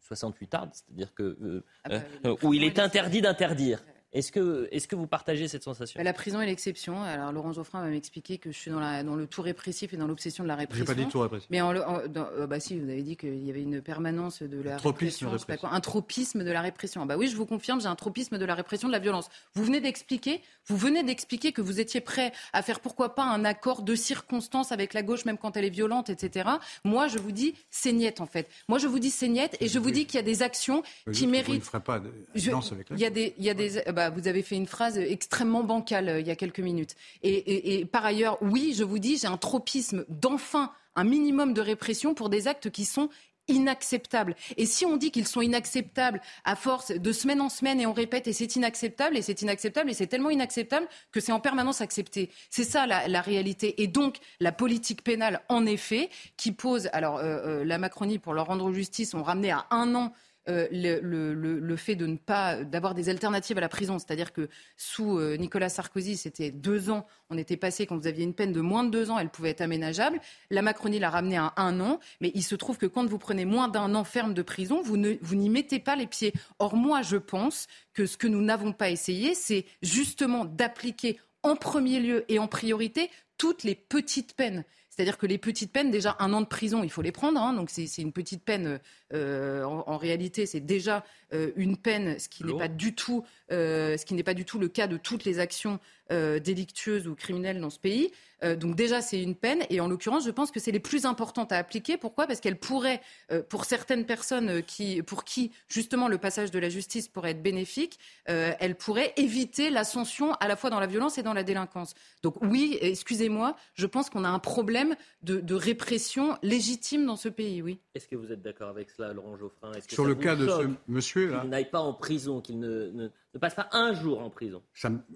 68 ard, c'est-à-dire que euh, Ah bah, euh, où il est interdit d'interdire? Est-ce que, est que vous partagez cette sensation? La prison est l'exception. Alors Laurent Geoffrin va m'expliquer que je suis dans, la, dans le tout répressif et dans l'obsession de la répression. J'ai pas dit tout répressif. Mais en, le- en- dans- euh, bah si, vous avez dit qu'il y avait une permanence de la tropisme répression, pas quoi, un tropisme de la répression. Bah oui, je vous confirme, j'ai un tropisme de la répression de la violence. Vous venez d'expliquer, vous venez d'expliquer que vous étiez prêt à faire pourquoi pas un accord de circonstance avec la gauche, même quand elle est violente, etc. Moi, je vous dis c'est niette en fait. Moi, je vous dis c'est niette et je vous dis qu'il y a des actions qui que Vous ne méritent. ferez pas de Je- avec la il y a des, il y a des, bah, bah, vous avez fait une phrase extrêmement bancale euh, il y a quelques minutes. Et, par ailleurs, oui, je vous dis, j'ai un tropisme d'enfin un minimum de répression pour des actes qui sont inacceptables. Et si on dit qu'ils sont inacceptables à force de semaine en semaine et on répète et c'est inacceptable et c'est inacceptable et c'est tellement inacceptable que c'est en permanence accepté. C'est ça la, réalité. Et donc la politique pénale, en effet, qui pose. Alors euh, euh, la Macronie, pour leur rendre justice, ont ramené à un an euh, le, fait de ne pas d'avoir des alternatives à la prison, c'est-à-dire que sous euh, Nicolas Sarkozy, c'était deux ans, on était passé quand vous aviez une peine de moins de deux ans, elle pouvait être aménageable. La Macronie l'a ramené à un an, mais il se trouve que quand vous prenez moins d'un an ferme de prison, vous n'y mettez pas les pieds. Or moi, je pense que ce que nous n'avons pas essayé, c'est justement d'appliquer en premier lieu et en priorité toutes les petites peines. C'est-à-dire que les petites peines, déjà un an de prison, il faut les prendre. Hein. donc c'est une petite peine. Euh, en, réalité, c'est déjà euh, une peine, ce qui n'est pas du tout, euh, ce qui n'est pas du tout le cas de toutes les actions délictueuses ou criminelles dans ce pays. Donc déjà, c'est une peine. Et en l'occurrence, je pense que c'est les plus importantes à appliquer. Pourquoi? Parce qu'elles pourraient, pour certaines personnes qui, pour qui justement le passage de la justice pourrait être bénéfique, elles pourraient éviter l'ascension à la fois dans la violence et dans la délinquance. Donc oui, excusez-moi, je pense qu'on a un problème de, répression légitime dans ce pays, oui. Est-ce que vous êtes d'accord avec cela, Laurent Geoffrin? Sur le cas de ce monsieur là, qu'il n'aille pas en prison, qu'il ne, passe pas un jour en prison?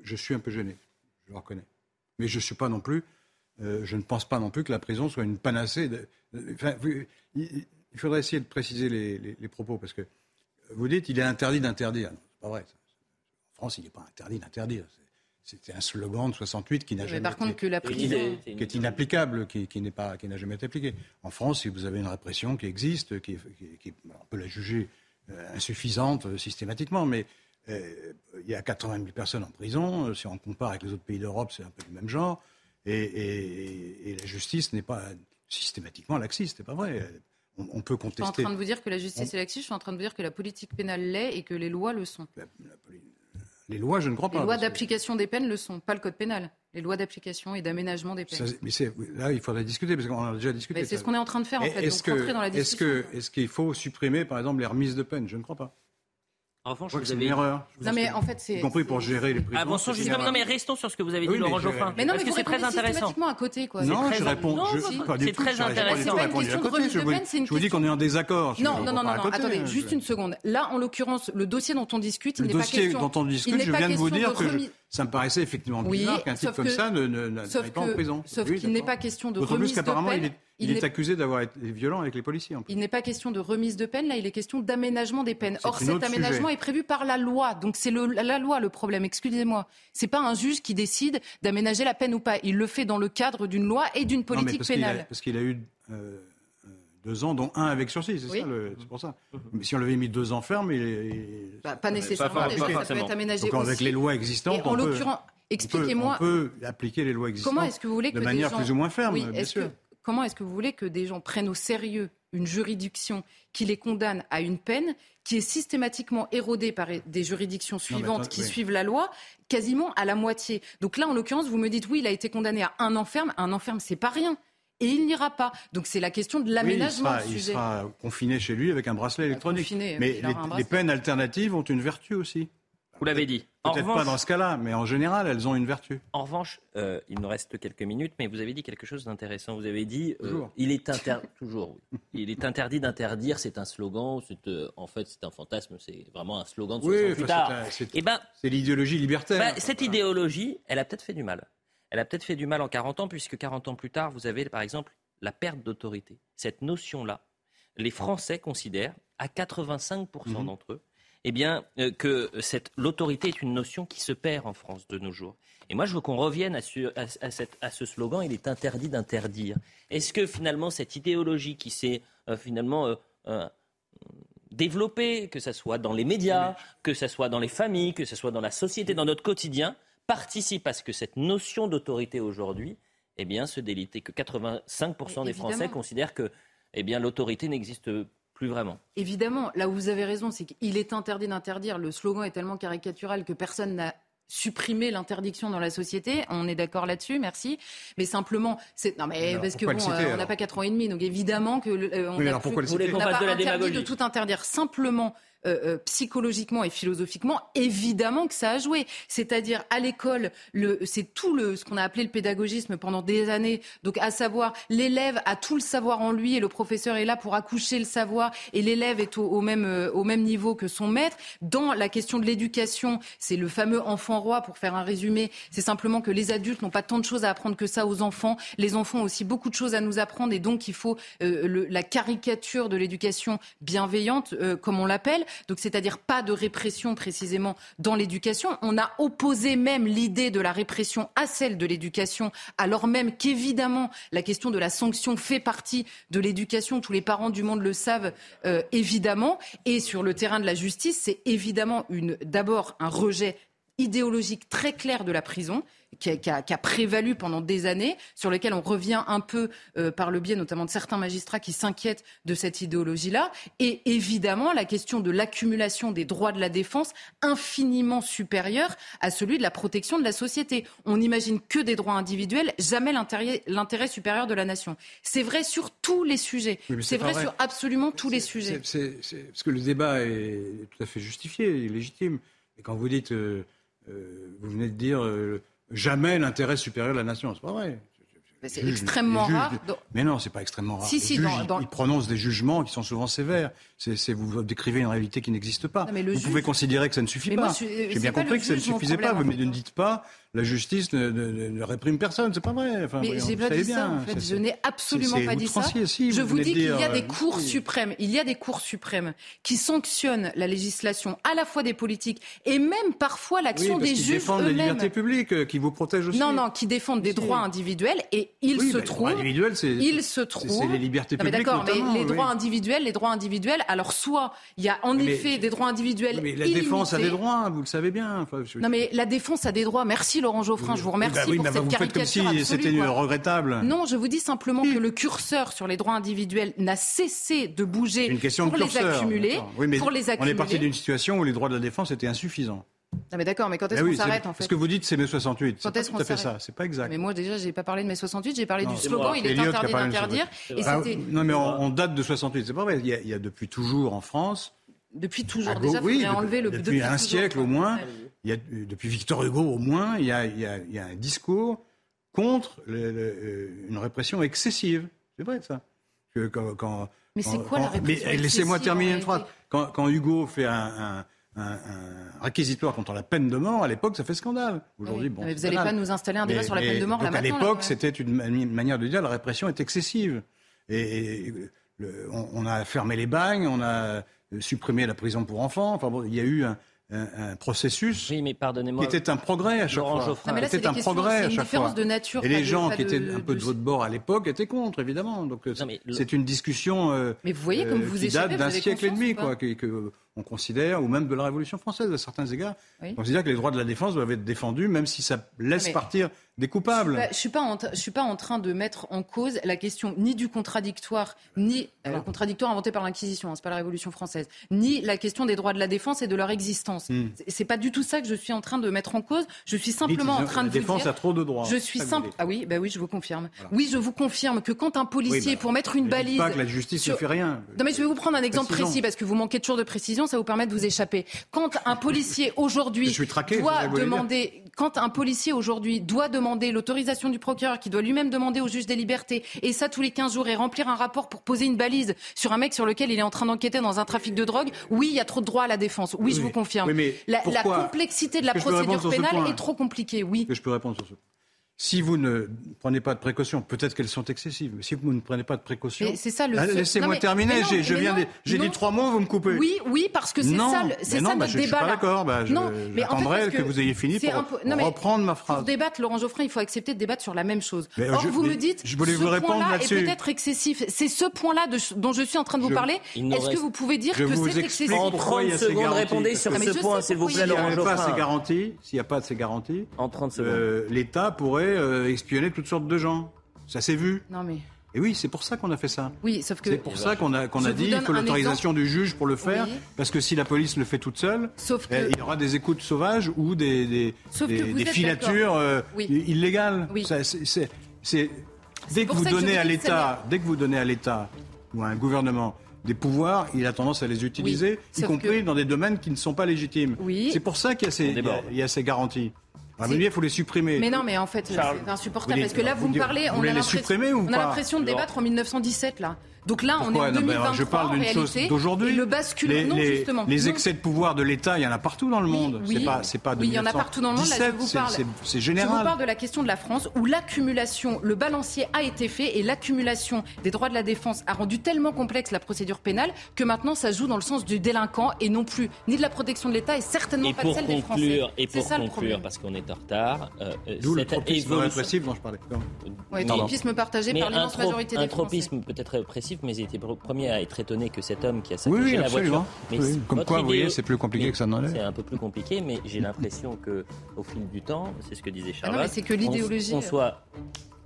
je suis un peu gêné, je le reconnais. Mais je suis pas non plus. Euh, je ne pense pas non plus que la prison soit une panacée. il, faudrait essayer de préciser les, propos parce que vous dites il est interdit d'interdire. C'est pas vrai. En France, il n'est pas interdit d'interdire. C'était un slogan de 68 qui n'a jamais par contre, que la prison... qui est inapplicable, qui, qui n'est pas, qui n'a jamais été appliqué. En France, si vous avez une répression qui existe, qui, qui on peut la juger euh, insuffisante euh, systématiquement, mais euh, il y a 80 000 personnes en prison. Si on compare avec les autres pays d'Europe, c'est un peu du même genre. Et, et, et la justice n'est pas systématiquement laxiste, c'est pas vrai. On, peut contester. Je suis en train de vous dire que la justice est laxiste. Je suis en train de vous dire que la politique pénale l'est et que les lois le sont. Les lois, je ne crois pas. Les lois d'application des peines le sont, pas le code pénal. Les lois d'application et d'aménagement des peines. mais là, il faudrait discuter, parce qu'on a déjà discuté. C'est ce qu'on est en train de faire, en fait. Est-ce est-ce qu'il faut supprimer, par exemple, les remises de peine? Je ne crois pas. En revanche, vous avez une erreur. Non, mais en fait, c'est. Y compris pour gérer les prisons. Avançons justement. Non, mais restons sur ce que vous avez dit, Laurent Geoffrin. Mais non, parce que c'est très intéressant. à côté, quoi. Non, je réponds. C'est très intéressant. Je vous dis qu'on est en désaccord. Non, non, non, non. Attendez, juste une seconde. Là, en l'occurrence, le dossier dont on discute, il n'est pas question. Le dossier dont on discute, je viens de vous dire que ça me paraissait effectivement bizarre qu'un type comme ça n'aille pas en prison. Sauf qu'il n'est pas question de remise de peine. Il, est, accusé d'avoir été violent avec les policiers. Il n'est pas question de remise de peine, là, il est question d'aménagement des peines. Or, cet aménagement est prévu par la loi. Donc, c'est la loi le problème, excusez-moi. C'est pas un juge qui décide d'aménager la peine ou pas. Il le fait dans le cadre d'une loi et d'une politique pénale. parce qu'il a, eu euh, deux ans, dont un avec sursis, c'est ça, c'est pour ça. Mais si on l'avait mis deux ans ferme, il, est... Bah, pas nécessairement. Pas, ça peut être aménagé Donc, avec les lois existantes, en l'occurrence, expliquez-moi. On peut appliquer les lois existantes. Comment est-ce que vous voulez que de manière plus ou moins ferme, bien sûr. comment est-ce que vous voulez que des gens prennent au sérieux une juridiction qui les condamne à une peine qui est systématiquement érodée par des juridictions suivantes qui suivent la loi, quasiment à la moitié. Donc là, en l'occurrence, vous me dites oui, il a été condamné à un enferme. Un enferme, c'est pas rien et il n'ira pas. Donc c'est la question de l'aménagement. il, sera, confiné chez lui avec un bracelet électronique. mais les, peines alternatives ont une vertu aussi. Vous l'avez dit. Peut-être pas dans ce cas-là, mais en général, elles ont une vertu. En revanche, euh, il nous reste quelques minutes, mais vous avez dit quelque chose d'intéressant. Vous avez dit, euh, il est interdit toujours, il est interdit d'interdire. C'est un slogan. Euh, en fait, c'est un fantasme. C'est vraiment un slogan de oui, C'est eh ben, l'idéologie libertaire. Bah, cette idéologie, elle a peut-être fait du mal elle a peut-être fait du mal en 40 ans, puisque 40 ans plus tard, vous avez par exemple la perte d'autorité. Cette notion-là, les Français considèrent, à 85% mhm. d'entre eux, eh bien, euh, que l'autorité est une notion qui se perd en France de nos jours. Et moi, je veux qu'on revienne à ce, slogan, il est interdit d'interdire. Est-ce que finalement, cette idéologie qui s'est euh, finalement euh, développée, que ce soit dans les médias, que ce soit dans les familles, que ce soit dans la société, dans notre quotidien, participe à ce que cette notion d'autorité aujourd'hui eh bien, se délite et que 85% des Français considèrent que eh bien, l'autorité n'existe plus vraiment. Évidemment, là où vous avez raison, c'est qu'il est interdit d'interdire. Le slogan est tellement caricatural que personne n'a supprimé l'interdiction dans la société. On est d'accord là-dessus, merci. Mais simplement, c'est non mais parce que bon, euh, on n'a pas quatre ans et demi, donc évidemment que euh, on oui, a plus, qu'on fasse de la de tout interdire. Simplement, euh, euh, psychologiquement et philosophiquement, évidemment que ça a joué. C'est-à-dire à l'école, c'est tout le, ce qu'on a appelé le pédagogisme pendant des années. Donc à savoir, l'élève a tout le savoir en lui et le professeur est là pour accoucher le savoir et l'élève est au, même, euh, au même niveau que son maître. Dans la question de l'éducation, c'est le fameux enfant roi, pour faire un résumé. C'est simplement que les adultes n'ont pas tant de choses à apprendre que ça aux enfants. Les enfants ont aussi beaucoup de choses à nous apprendre et donc il faut la caricature de l'éducation bienveillante, comme on l'appelle. Donc c'est-à-dire pas de répression précisément dans l'éducation. On a opposé même l'idée de la répression à celle de l'éducation, alors même qu'évidemment la question de la sanction fait partie de l'éducation. Tous les parents du monde le savent euh, évidemment. Et sur le terrain de la justice, c'est évidemment d'abord un rejet idéologique très clair de la prison qui a, prévalu pendant des années, sur lequel on revient un peu euh, par le biais notamment de certains magistrats qui s'inquiètent de cette idéologie-là. Et évidemment, la question de l'accumulation des droits de la défense infiniment supérieure à celui de la protection de la société. On n'imagine que des droits individuels, jamais l'intérêt supérieur de la nation. C'est vrai sur tous les sujets. c'est vrai, sur absolument tous les sujets. parce que le débat est tout à fait justifié, légitime. Et quand vous dites, euh, euh, vous venez de dire jamais l'intérêt supérieur de la nation. C'est pas vrai. C'est extrêmement rare. Mais non, c'est pas extrêmement rare. Si, si, Ils prononcent des jugements qui sont souvent sévères. C'est, vous décrivez une réalité qui n'existe pas. vous pouvez considérer que ça ne suffit pas. J'ai bien compris que ça ne suffisait pas, mais ne dites pas la justice ne, réprime personne. C'est pas vrai. Enfin, mais j'ai pas dit ça. En fait. Je n'ai absolument pas dit ça. je vous dis qu'il y a des euh, cours suprêmes. Il y a des cours suprêmes qui sanctionnent la législation à la fois des politiques et même parfois l'action des juges eux-mêmes. Qui défendent les libertés publiques, euh, qui vous protègent aussi. Non, non, qui défendent des droits individuels et il se trouve. Il se trouve. C'est les libertés publiques. D'accord, mais les droits individuels, les droits individuels. Alors soit il y a en effet des droits individuels. Mais la défense a des droits, vous le savez bien. Non, mais la défense a des droits. Merci Laurent Geoffrin, je vous remercie bah pour cette caricature comme si c'était regrettable. Non, je vous dis simplement que le curseur sur les droits individuels n'a cessé de bouger une question pour, de les accumuler, pour les accumuler. On est parti d'une situation où les droits de la défense étaient insuffisants. Ah mais d'accord, mais quand est-ce qu'on s'arrête en fait Ce que vous dites, c'est mai 68. C'est pas tout à fait ça. C'est pas exact. Mais moi déjà, j'ai pas parlé de mai 68. J'ai parlé du slogan. Il est interdit d'interdire. Ah, non, mais on, date de 68. C'est pas vrai. Il y, a, depuis toujours en France. Depuis toujours. Déjà, oui, enlever le. Depuis, un siècle au moins. Il y a, depuis Victor Hugo au moins, il y a, il y a, un discours contre euh, une répression excessive. C'est vrai ça. Que quand, mais c'est quoi la répression Mais laissez-moi terminer une phrase. Quand, quand, Hugo fait un, un, réquisitoire contre la peine de mort, à l'époque, ça fait scandale. Aujourd'hui, bon. Mais vous n'allez pas nous installer un débat sur la peine de mort là À l'époque, c'était une, manière de dire la répression est excessive. Et, on, a fermé les bagnes, on a supprimé la prison pour enfants. Enfin bon, il y a eu un, un, processus oui, mais qui était un progrès à chaque fois. C'était un progrès à chaque fois. De nature, et les gens qui étaient un peu de votre bord à l'époque étaient contre, évidemment. Donc c'est une discussion euh, mais vous voyez, comme euh, vous qui date d'un siècle et demi, quoi, que, on considère, ou même de la Révolution française à certains égards, on considère que les droits de la défense doivent être défendus, même si ça laisse partir des coupables. Je ne suis, pas, suis pas en train de mettre en cause la question ni du contradictoire, ni euh, le contradictoire inventé par l'Inquisition, hein, c'est pas la Révolution française, ni la question des droits de la défense et de leur existence. Hmm. C'est pas du tout ça que je suis en train de mettre en cause. Je suis simplement en train de la défense a trop de droits. Je suis simple. Ah oui, bah oui, je vous confirme. Oui, je vous confirme que quand un policier, bah, pour mettre une balise, pas que la justice ne fait rien. Non mais je vais vous prendre un exemple précis parce que vous manquez toujours de précision, ça vous permet de vous échapper. Quand un policier aujourd'hui doit demander, quand un policier aujourd'hui doit demander l'autorisation du procureur qui doit lui-même demander au juge des libertés, et ça tous les 15 jours, et remplir un rapport pour poser une balise sur un mec sur lequel il est en train d'enquêter dans un trafic de drogue, oui, il y a trop de droits à la défense. Oui, je vous confirme. la, complexité de la procédure pénale est trop compliquée, oui. je peux répondre sur ce si vous ne prenez pas de précautions, peut-être qu'elles sont excessives, mais si vous ne prenez pas de précautions, c'est ça le. Ah, laissez-moi terminer. je viens, j'ai dit trois mots, vous me coupez. Oui, oui, parce que c'est ça, c'est ça bah, notre débat. Je suis pas d'accord. Bah, non, mais que, vous ayez fini pour, reprendre ma phrase. Pour débattre, Laurent Geoffrin, il faut accepter de débattre sur la même chose. Or, vous me dites, je voulais vous répondre là-dessus. Est peut-être excessif. C'est ce point-là dont je suis en train de vous parler. Est-ce que vous pouvez dire que c'est excessif En 30 secondes, répondez sur ce point, s'il vous plaît, Laurent Geoffrin. S'il n'y a pas de ces garanties, euh, l'État pourrait euh, expionner toutes sortes de gens. Ça s'est vu. Non mais. Et oui, c'est pour ça qu'on a fait ça. Oui, sauf que. C'est pour ça qu'on a, qu'on a dit que l'autorisation du juge pour le faire, parce que si la police le fait toute seule, sauf eh, il y aura des écoutes sauvages ou des, des, des, filatures euh, illégales. Oui. C'est, dès que vous donnez à l'État, dès que vous donnez à l'État ou à un gouvernement des pouvoirs, il a tendance à les utiliser, y compris que- dans des domaines qui ne sont pas légitimes. Oui. C'est pour ça qu'il y a ces, il y a- il y a ces garanties. À mon avis, il faut les supprimer. Mais non, mais en fait, c'est insupportable. Parce que là, vous, vous me parlez, on a les l'impression, ou on a l'impression de débattre en 1917 là. Donc là, on Pourquoi est en Non, mais 2023 Je parle d'une chose d'aujourd'hui. Et le bascule, Les, non les- justement. les Non. excès de pouvoir de l'État, il y en a partout dans le monde. Oui, c'est pas, c'est pas de oui, il y en a partout dans le monde. Là, je 1917, vous c'est- parle. c'est- C'est Je vous général. parle de la question de la France où l'accumulation, le balancier a été fait et l'accumulation des droits de la défense a rendu tellement complexe la procédure pénale que maintenant ça joue dans le sens du délinquant et non plus ni de la protection de l'État et certainement Et pas de celle des Français. conclure, et pour ça conclure, parce qu'on est en retard, euh, euh, D'où le tropisme répressif dont je parlais. Pardon. tropisme partagé par un, l'immense majorité un des Français. tropisme peut-être répressif, mais j'ai été le premier à être étonné que cet homme qui a saccagé oui, la absolument. voiture. Mais Oui, Comme quoi, vous voyez, c'est plus compliqué mais que ça n'en C'est est. un peu plus compliqué, mais j'ai l'impression que au fil du temps, c'est ce que disait Ah non, Charlotte. mais c'est que on- l'idéologie, On, soit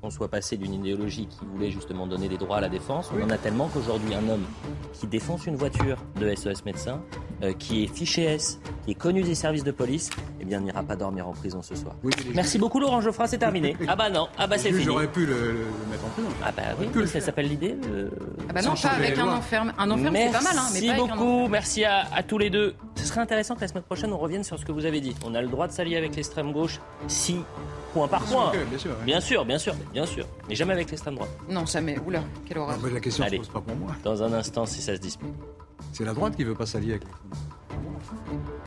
on soit passé d'une idéologie qui voulait justement donner des droits à la défense. On en a tellement qu'aujourd'hui, un homme qui défonce une voiture de SOS médecin, euh, qui est fiché S, qui est connu des services de police, eh bien, n'ira pas dormir en prison ce soir. Oui, Merci beaucoup, Laurent Geoffrin, c'est terminé. ah bah non, ah bah c'est fini. auraient pu le, mettre en prison. Ah bah oui, ça s'appelle l'idée. le- Ah bah non, Sans pas avec un enferme. Un enferme, c'est pas mal, hein, mais Merci pas avec un beaucoup, enferme. merci à, à tous les deux. Ce serait intéressant que la semaine prochaine on revienne sur ce que vous avez dit. On a le droit de s'allier avec l'extrême gauche si point par point. bien sûr, ouais. bien sûr, bien sûr, bien sûr, mais jamais avec l'extrême droite. Non, jamais. Oula, quelle horreur. Ah, bah, la question ne se Allez. pose pas pour moi. Dans un instant, si ça se dispute. C'est la droite qui veut pas s'allier avec